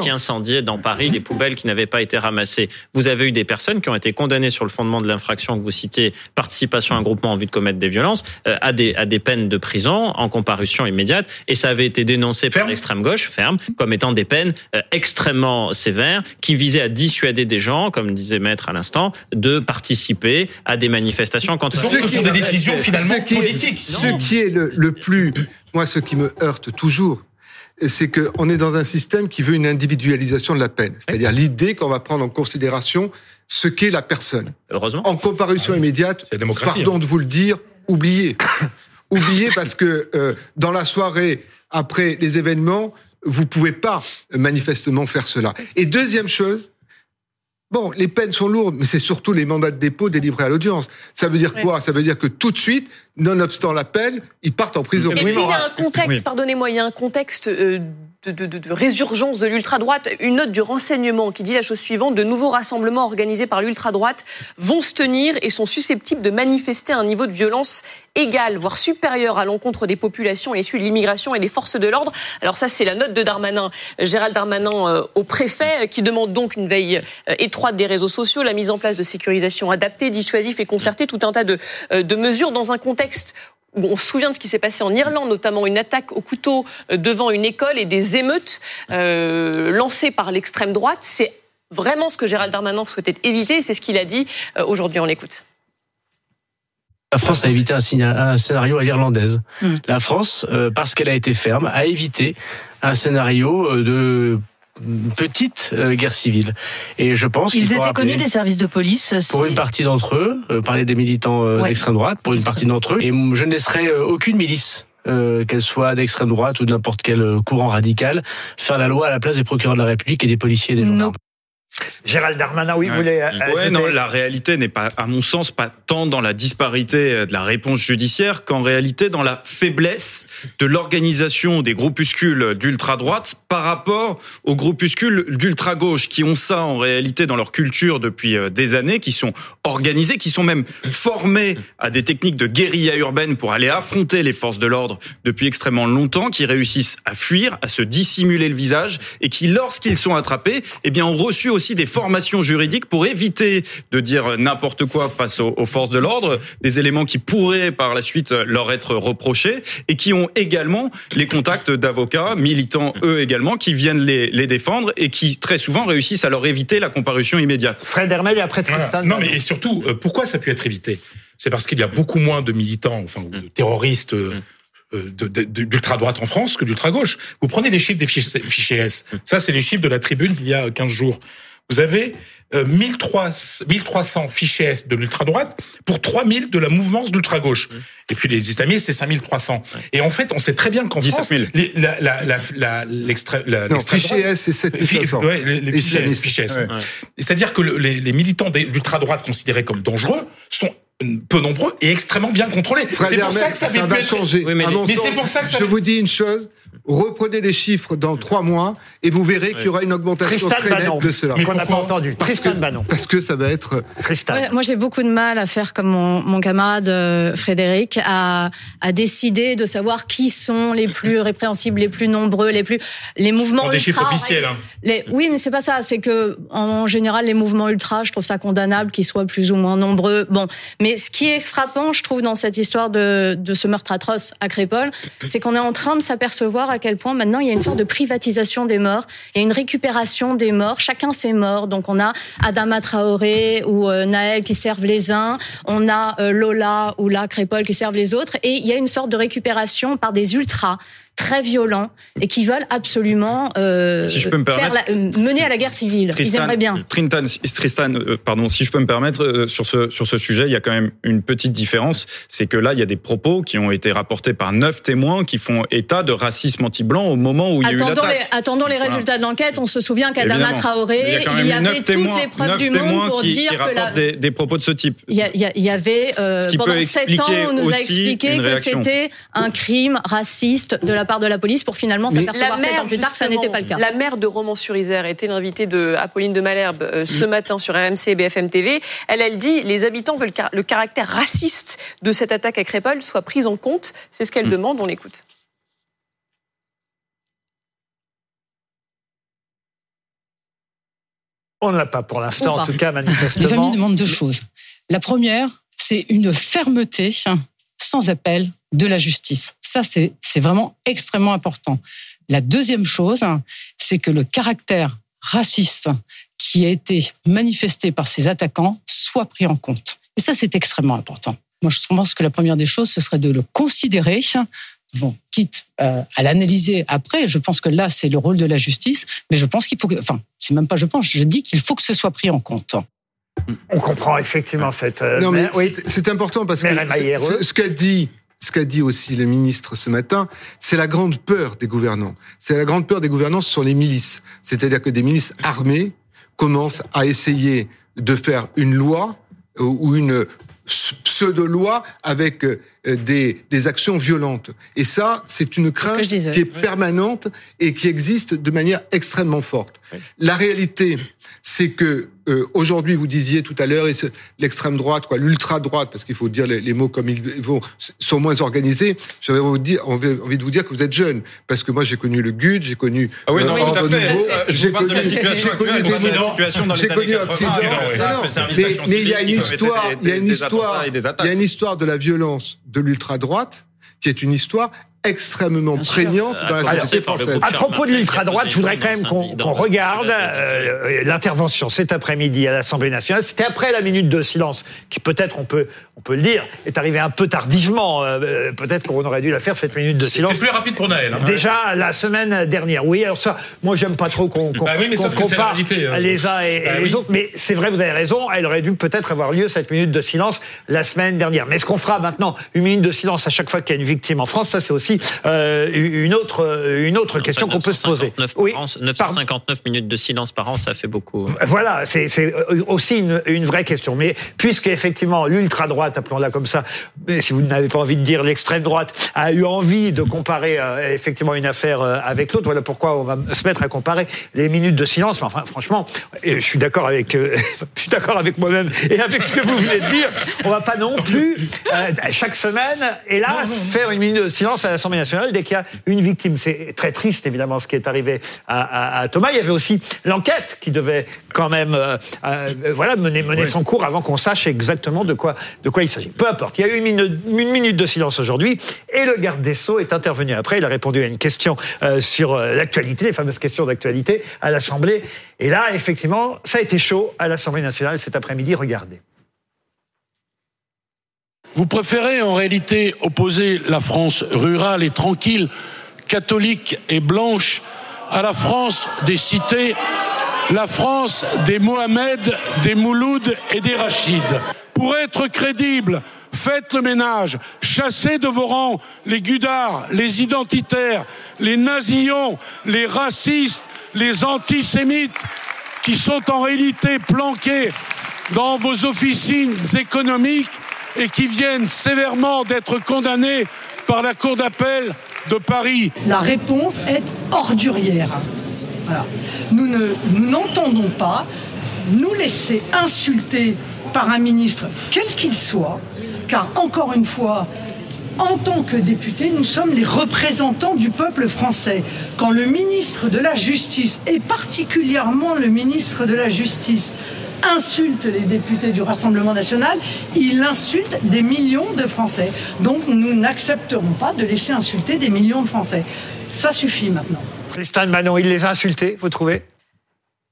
qui, incendiaient dans Paris les poubelles qui n'avaient pas été ramassées. Vous avez eu des personnes qui ont été condamnées sur le fondement de l'infraction que vous citiez, participation à un groupement en vue de commettre des violences, euh, à, des, à des peines de prison en comparution immédiate. Et ça avait été dénoncé par l'extrême gauche, ferme, comme étant des peines euh, extrêmement sévères qui visaient à dissuader des gens, comme disait Maître à l'instant, de participer à des manifestations contre Ce qui est- ce qui est- Ce qui est le, le plus, moi, ce qui me heurte toujours, c'est qu'on est dans un système qui veut une individualisation de la peine. C'est-à-dire l'idée qu'on va prendre en considération ce qu'est la personne. Heureusement. En comparution immédiate, démocratie, pardon hein. de vous le dire, oubliez. Oubliez parce que euh, dans la soirée, après les événements, vous pouvez pas euh, manifestement faire cela. Et deuxième chose, Bon, les peines sont lourdes, mais c'est surtout les mandats de dépôt délivrés à l'audience. Ça veut dire quoi? Ça veut dire que tout de suite, nonobstant l'appel, ils partent en prison. Et puis il y a un contexte, pardonnez-moi, il y a un contexte euh, de, de- de- résurgence de l'ultra-droite. Une note du renseignement qui dit la chose suivante de nouveaux rassemblements organisés par l'ultra-droite vont se tenir et sont susceptibles de manifester un niveau de violence égal, voire supérieur à l'encontre des populations issues de l'immigration et des forces de l'ordre. Alors ça, c'est la note de Darmanin, Gérald Darmanin euh, au préfet, euh, qui demande donc une veille euh, étroite des réseaux sociaux, la mise en place de sécurisation adaptée, dissuasive et concertée, tout un tas de, mesures dans un contexte on se souvient de ce qui s'est passé en Irlande, notamment une attaque au couteau euh, devant une école et des émeutes euh, lancées par l'extrême droite. C'est vraiment ce que Gérald Darmanin souhaitait éviter, c'est ce qu'il a dit. Euh, Aujourd'hui, on l'écoute. La France a évité un, signa- un scénario à l'irlandaise. La France, euh, parce qu'elle a été ferme, a évité un scénario de petite euh, guerre civile. Et je pense qu'il Ils faut étaient connus des services de police. pour une partie d'entre eux, euh, parler des militants euh, Ouais. d'extrême droite, pour une partie d'entre eux, et je ne laisserai euh, aucune milice. euh, qu'elle soit d'extrême droite ou de n'importe quel euh, courant radical, faire la loi à la place des procureurs de la République et des policiers et des gendarmes. Gérald Darmanin, oui, vous voulez. euh, Ouais, non, la réalité n'est pas, à mon sens, pas tant dans la disparité euh, de la réponse judiciaire qu'en réalité dans la faiblesse de l'organisation des groupuscules d'ultra-droite par rapport aux groupuscules d'ultra-gauche qui ont ça en réalité dans leur culture depuis euh, des années, qui sont organisés, qui sont même formés à des techniques de guérilla urbaine pour aller affronter les forces de l'ordre depuis extrêmement longtemps, qui réussissent à fuir, à se dissimuler le visage et qui, lorsqu'ils sont attrapés, eh bien, ont reçu aussi des formations juridiques pour éviter de dire n'importe quoi face aux, aux forces de l'ordre, des éléments qui pourraient par la suite leur être reprochés et qui ont également les contacts d'avocats, militants eux également, qui viennent les, les défendre et qui très souvent réussissent à leur éviter la comparution immédiate. Fred Hermel et après Voilà. Non, mais et surtout, euh, pourquoi ça a pu être évité? C'est parce qu'il y a beaucoup moins de militants, enfin, de terroristes. euh, euh, d'ultra-droite en France que d'ultra-gauche. Vous prenez les chiffres des fichiers, fichiers S. Ça, c'est les chiffres de la tribune d'il y a 15 jours. Vous avez euh, 1300, 1300 fichiers S de l'ultra-droite pour 3000 de la mouvance d'ultra-gauche. Et puis les islamistes, c'est 5300. Et en fait, on sait très bien qu'en 17 France, 000. les- la, la, la, la, l'extrême- la- Non, l'extrême fichier droite- S, c'est 7500. Ouais, les, les fichiers, S. Ouais. C'est-à-dire que le- les, les militants d'ultra-droite considérés comme dangereux sont peu nombreux et extrêmement bien contrôlés. C'est pour ça que ça, ça va changer. mais, c'est pour ça que ça je vous dis une chose, reprenez les chiffres dans trois mois et vous verrez qu'il y aura une augmentation très nette de cela. Qu'on n'a pas entendu. Parce Tristan que, Bannon. Parce que ça va être. Tristan. Ouais, moi, j'ai beaucoup de mal à faire comme mon, mon camarade euh, Frédéric, à, à décider de savoir qui sont les plus répréhensibles, les plus nombreux, les plus les mouvements des ultra. chiffres officiels. Hein. Les, oui, mais c'est pas ça. C'est que en général, les mouvements ultra, je trouve ça condamnable qu'ils soient plus ou moins nombreux. Bon, mais ce qui est frappant, je trouve, dans cette histoire de, de ce meurtre atroce à Crépole, c'est qu'on est en train de s'apercevoir à quel point maintenant il y a une sorte de privatisation des morts, il y a une récupération des morts, chacun ses morts. Donc on a Adama Traoré ou euh, Naël qui servent les uns, on a euh, Lola ou la Crépole qui servent les autres, et il y a une sorte de récupération par des ultras très violents et qui veulent absolument euh, si je peux me faire la, euh, mener à la guerre civile. Tristan, Ils aimeraient bien. Tristan, Tristan euh, pardon, si je peux me permettre, sur ce, sur ce sujet, il y a quand même une petite différence. C'est que là, il y a des propos qui ont été rapportés par neuf témoins qui font état de racisme anti-blanc au moment où il y a eu Attendons les, l'attaque. attendons les résultats de l'enquête. On se souvient qu'Adama. Traoré, il y il avait neuf toutes témoins, les preuves du monde témoins pour qui, dire qui que la, des, des propos de ce type. Il y, a- il avait euh, pendant sept ans, on nous a expliqué que c'était un crime raciste de la part de la police pour finalement s'apercevoir sept ans plus tard que ça n'était pas le cas. La maire de Romans-sur-Isère était l'invitée de Apolline de Malherbe euh, ce matin sur RMC et BFM TV. Elle, elle dit les habitants veulent que le caractère raciste de cette attaque à Crépole soit pris en compte. C'est ce qu'elle demande. On l'écoute. On ne l'a pas pour l'instant, en tout cas, Les manifestement. familles demandent deux choses. La première, c'est une fermeté hein, sans appel de la justice. Ça, c'est c'est vraiment extrêmement important. La deuxième chose, c'est que le caractère raciste qui a été manifesté par ces attaquants soit pris en compte. Et ça, c'est extrêmement important. Moi, je pense que la première des choses, ce serait de le considérer. Bon, quitte euh, à l'analyser après, je pense que là, c'est le rôle de la justice, mais je pense qu'il faut que, enfin, c'est même pas je pense, je dis qu'il faut que ce soit pris en compte. On comprend effectivement cette. euh, Non, mais mais- oui. c'est- important parce que ce, ce qu'a dit, ce qu'a dit aussi le ministre ce matin, c'est la grande peur des gouvernants. C'est la grande peur des gouvernants ce sont les milices. C'est-à-dire que des milices armées commencent à essayer de faire une loi euh, ou une pseudo-loi avec euh, des, des actions violentes. Et ça, c'est une crainte qui est permanente et qui existe de manière extrêmement forte. La réalité, c'est que euh, aujourd'hui, vous disiez tout à l'heure, l'extrême droite, quoi, l'ultra droite, parce qu'il faut dire les, les mots comme ils vont, sont moins organisés. J'avais envie de envie vous dire que vous êtes jeune, parce que moi j'ai connu le GUD, j'ai connu Ah oui, euh, non, tout à Ordre fait. Nouveau, Euh, j'ai parle de connu, la situation connu des situation dans les connu 80, Occident. sinon, Non, ouais, non, c'est service mais il y a une histoire, il y a une histoire, il y a une histoire de la violence de l'ultra droite qui est une histoire extrêmement prégnante dans la Alors, société française. À propos de l'ultra-droite, je voudrais quand même qu'on qu'on regarde euh, l'intervention cet après-midi à l'Assemblée nationale. C'était après la minute de silence, qui peut-être, on peut, on peut le dire, est arrivée un peu tardivement. Euh, euh, peut-être qu'on aurait dû la faire, cette minute de C'était silence. plus rapide pour Naël. hein. Déjà la semaine dernière. Oui, alors ça, moi j'aime pas trop qu'on qu'on Bah oui, qu'on compare hein. les uns et, et Bah les oui. autres. Mais c'est vrai, vous avez raison. Elle aurait dû peut-être avoir lieu cette minute de silence la semaine dernière. Mais est-ce qu'on fera maintenant une minute de silence à chaque fois qu'il y a une victime en France Ça, c'est aussi euh, une autre une autre question qu'on peut se poser. 959 par an, 959 minutes de silence par an, ça fait beaucoup. Voilà, c'est c'est aussi une, une vraie question. Mais puisque effectivement l'ultra droite, appelons-la comme ça, si vous n'avez pas envie de dire l'extrême droite, a eu envie de comparer euh, effectivement une affaire euh, avec l'autre, voilà pourquoi on va se mettre à comparer les minutes de silence. Mais enfin, franchement, je suis d'accord avec, euh, je suis d'accord avec moi-même et avec ce que vous venez de dire. On va pas non plus euh, chaque semaine, hélas, faire une minute de silence à l'Assemblée nationale dès qu'il y a une victime. C'est très triste évidemment ce qui est arrivé à, à- à Thomas. Il y avait aussi l'enquête qui devait quand même euh, euh, voilà mener, mener son cours avant qu'on sache exactement de quoi de quoi il s'agit. Peu importe. Il y a eu une minute, une minute de silence aujourd'hui et le garde des sceaux est intervenu après. Il a répondu à une question euh, sur l'actualité, les fameuses questions d'actualité à l'Assemblée. Et là, effectivement, ça a été chaud à l'Assemblée nationale cet après-midi. Regardez. Vous préférez en réalité opposer la France rurale et tranquille, catholique et blanche, à la France des cités, la France des Mohamed, des Mouloud et des Rachid. Pour être crédible, faites le ménage, chassez de vos rangs les gudards, les identitaires, les nazillons, les racistes, les antisémites, qui sont en réalité planqués dans vos officines économiques et qui viennent sévèrement d'être condamnés par la Cour d'appel de Paris. La réponse est ordurière. Nous n'entendons pas nous laisser insulter par un ministre, quel qu'il soit, car encore une fois, en tant que députés, nous sommes les représentants du peuple français. Quand le ministre de la Justice, et particulièrement le ministre de la Justice, insulte les députés du Rassemblement national, il insulte des millions de Français. Donc nous n'accepterons pas de laisser insulter des millions de Français. Ça suffit maintenant. Tristan Manon, il les a insultés, vous trouvez?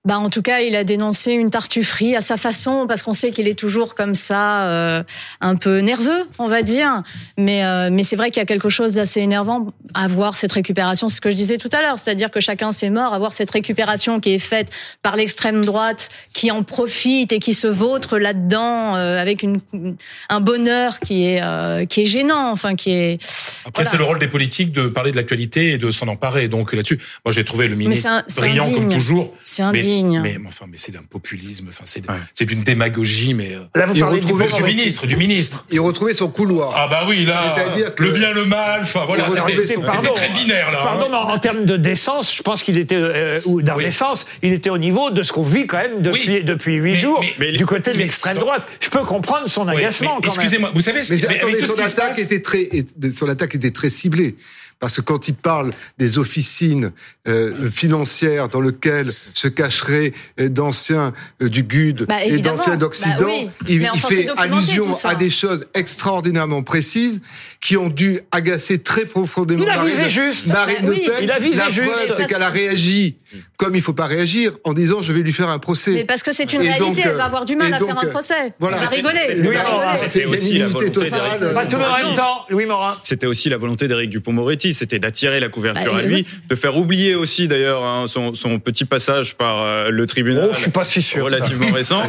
Bah en tout cas, il a dénoncé une tartufferie à sa façon parce qu'on sait qu'il est toujours comme ça, euh, un peu nerveux, on va dire. Mais euh, mais c'est vrai qu'il y a quelque chose d'assez énervant à voir cette récupération. C'est ce que je disais tout à l'heure, c'est-à-dire que chacun s'est mort, à voir cette récupération qui est faite par l'extrême droite, qui en profite et qui se vautre là-dedans euh, avec une un bonheur qui est qui est gênant, enfin qui est. Après, c'est le rôle des politiques de parler de l'actualité et de s'en emparer. Donc là-dessus, moi j'ai trouvé le ministre brillant comme toujours. C'est indigne. Mais, enfin, mais c'est d'un populisme. Enfin, c'est c'est d'une démagogie. Mais euh, là, vous il parlez retrouvait du du ministre, du ministre. Il retrouvait son couloir. Ah bah oui, là, C'est-à-dire que- le bien, le mal. Enfin voilà, c'était très binaire là. hein. Pardon, mais en, en termes de décence, je pense qu'il était euh, ou d'indécence, il était au niveau de ce qu'on vit quand même depuis depuis huit jours mais- du côté de mais- l'extrême droite. Je peux comprendre son Oui, agacement. mais quand même. excusez-moi, vous savez, ce Mais qui- mais attendez, son attaque était très, son attaque était très ciblée. Parce que quand il parle des officines euh, financières dans lesquelles se cacheraient euh, d'anciens euh, du GUD Bah, et d'anciens d'Occident, Bah oui. il, fait allusion à des choses extraordinairement précises qui ont dû agacer très profondément Il a Marine, visé juste. Marine Bah Le oui, Pen. il a visé La juste. preuve, c'est qu'elle a réagi comme il faut pas réagir en disant je vais lui faire un procès. Mais parce que c'est une Et réalité, donc, elle va avoir du mal à donc, faire un procès. voilà. Ça rigolait. C'était- aussi la volonté totale. d'Éric Pas tout le même temps, Louis Morin. C'était aussi la volonté d'Éric Dupont-Moretti, c'était d'attirer la couverture Bah, à lui, de faire oublier aussi d'ailleurs hein, son, son petit passage par euh, le tribunal Oh, je suis pas si sûr. relativement récent.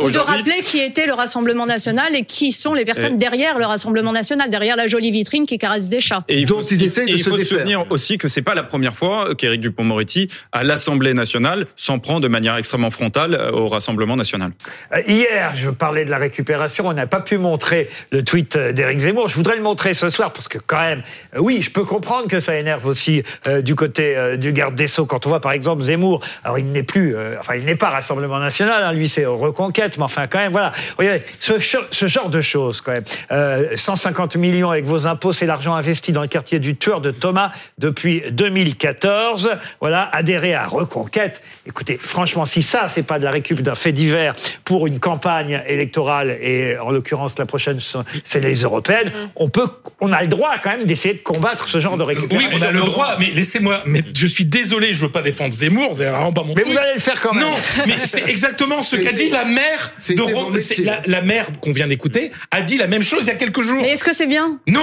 Ou de rappeler qui était le Rassemblement national et qui sont les personnes Et- derrière le Rassemblement national, derrière la jolie vitrine qui caresse des chats. Et il faut, ils essayent et de il se faut se souvenir aussi que c'est pas la première fois qu'Éric Dupont-Moretti, à l'Assemblée nationale, s'en prend de manière extrêmement frontale euh, au Rassemblement national. Euh, Hier, je parlais de la récupération. On n'a pas pu montrer le tweet d'Éric Zemmour. Je voudrais le montrer ce soir parce que quand même, oui, je peux comprendre que ça énerve aussi euh, du côté euh, du garde des sceaux. Quand on voit par exemple Zemmour, alors il n'est plus, euh, enfin il n'est pas Rassemblement National. hein, lui c'est Reconquête, mais enfin quand même, voilà. Regardez, ce, ce genre de choses quand même. Euh, 150 millions avec vos impôts, c'est l'argent investi dans le quartier du tueur de Thomas depuis 2014. Voilà, adhérer à Reconquête. Écoutez, franchement, si ça, c'est pas de la récup d'un fait divers pour une campagne électorale, et en l'occurrence, la prochaine, c'est les européennes, on peut, on a le droit quand même d'essayer de combattre ce genre de Oui, récupération. on a le droit, mais laissez-moi. Mais je suis désolé, je veux pas défendre Zemmour, c'est vraiment pas mon Mais truc. vous allez le faire quand même. Non, mais c'est exactement ce qu'a dit la mère de la, la mère qu'on vient d'écouter a dit la même chose il y a quelques jours. Mais est-ce que c'est bien? Non,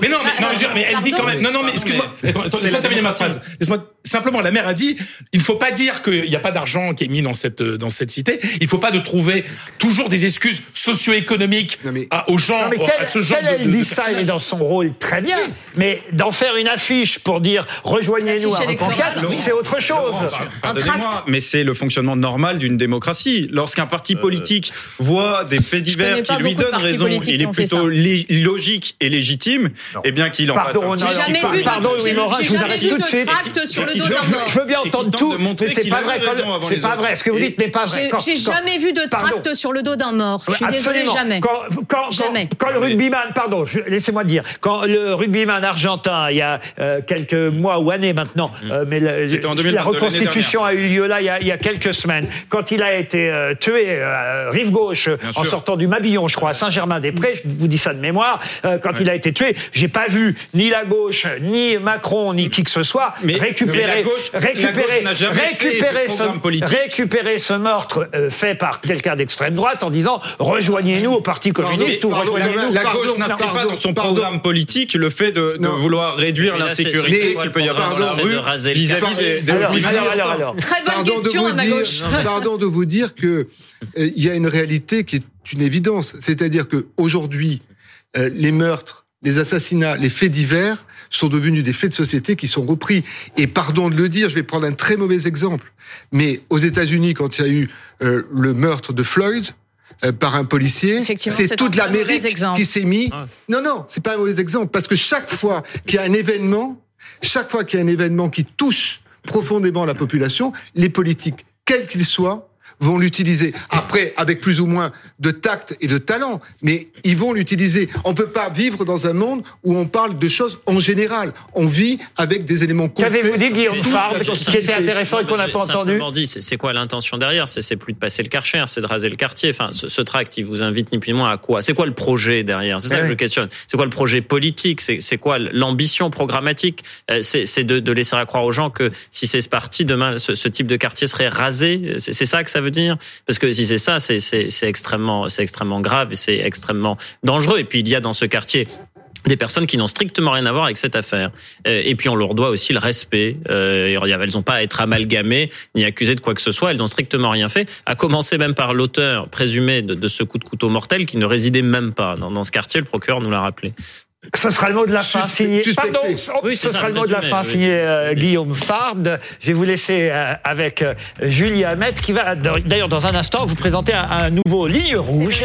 mais non, mais, non, mais elle dit quand même. Non, non, mais excuse-moi. Attends, attends, Laisse-moi terminer ma phrase. Laisse-moi. Simplement, la mère a dit, il ne faut pas dire qu'il n'y a pas d'argent qui est mis dans cette dans cette cité. Il ne faut pas de trouver toujours des excuses socio-économiques à- aux gens, Non, mais à qu'elle, ce genre qu'elle, de, elle dit de ça, elle est dans son rôle? Très bien. Mais d'en faire une affiche pour dire rejoignez-nous à. Reconquête, c'est autre chose. Pardonnez-moi, mais c'est le fonctionnement normal d'une démocratie. Lorsqu'un parti politique voit des faits divers qui lui donnent raison, il est plutôt logique et légitime, eh bien qu'il en Pardon, fasse un non, petit- non, J'ai jamais vu de- pardon, Louis j'ai- Morin, j'ai je vous jamais arrête vu tout de suite. tract sur le Je- dos je- d'un mort. Je veux bien Et entendre tout, mais c'est pas vrai. C'est pas vrai. Ce que vous Et- dites n'est pas vrai. J'ai jamais vu de tract sur le dos d'un mort. Je suis Absolument. jamais. Quand, le rugbyman, pardon, laissez-moi dire, quand le rugbyman argentin, il y a euh, quelques mois ou années maintenant, euh, mais le- C'était en la 2022, reconstitution a eu lieu là il y a, il y a quelques semaines, quand il a été euh, tué euh, rive gauche Bien en sûr. sortant du Mabillon, je crois, à Saint-Germain-des-Prés, je vous dis ça de mémoire, euh, quand il a été tué, j'ai pas vu ni la gauche, ni Macron, ni qui que ce soit Mais- récupérer, mais la gauche- la récupérer, gauche récupérer ce, récupérer meurtre euh, fait par quelqu'un d'extrême droite en disant rejoignez-nous au Parti communiste ou rejoignez-nous. La Pardon, gauche n'inscrit pas dans son pardon. programme politique le fait de, de vouloir réduire l'insécurité qu'il peut y avoir dans la pardon, rue vis-à-vis des, des Alors, petits- alors, alors, alors. Très bonne Pardon question vous à ma dire- gauche. Pardon de vous dire que euh, il y a une réalité qui est une évidence, c'est-à-dire que aujourd'hui, euh, les meurtres, les assassinats, les faits divers sont devenus des faits de société qui sont repris. Et pardon de le dire, je vais prendre un très mauvais exemple, mais aux États-Unis, quand il y a eu euh, le meurtre de Floyd, euh, par un policier, Effectivement, c'est toute l'Amérique exemple. qui s'est mis. Non, non, c'est pas un mauvais exemple parce que chaque fois qu'il y a un événement, chaque fois qu'il y a un événement qui touche profondément la population, les politiques, quels qu'ils soient, vont l'utiliser. Après, avec plus ou moins de tact et de talent, mais ils vont l'utiliser. On peut pas vivre dans un monde où on parle de choses en général. On vit avec des éléments concrets. Qu'avez-vous dit, Guillaume ce qui était intéressant et qu'on n'a pas entendu dit, c'est c'est quoi l'intention derrière? C'est c'est plus de passer le karcher, c'est de raser le quartier. Enfin, ce, ce tract, il vous invite ni plus ni moins à quoi? C'est quoi le projet derrière? C'est ça que je questionne. C'est quoi le projet politique? C'est c'est quoi l'ambition programmatique? Euh, C'est c'est de, de laisser à croire aux gens que si c'est parti, demain, ce, ce type de quartier serait rasé? C'est c'est ça que ça veut dire Parce que si c'est ça, c'est extrêmement, c'est extrêmement grave et c'est extrêmement dangereux. Et puis il y a dans ce quartier des personnes qui n'ont strictement rien à voir avec cette affaire. Euh, Et puis on leur doit aussi le respect. Euh, elles n'ont pas à être amalgamées ni accusées de quoi que ce soit. Elles n'ont strictement rien fait. À commencer même par l'auteur présumé de, ce coup de couteau mortel qui ne résidait même pas dans ce quartier. Le procureur nous l'a rappelé. Ce sera le mot de la fin signé. Pardon, Oui, ce sera le mot de la fin oui. signé euh, Guillaume Fard. Je vais vous laisser euh, avec euh, Julie Hamet qui va d'ailleurs dans un instant vous présenter un, un nouveau ligne rouge.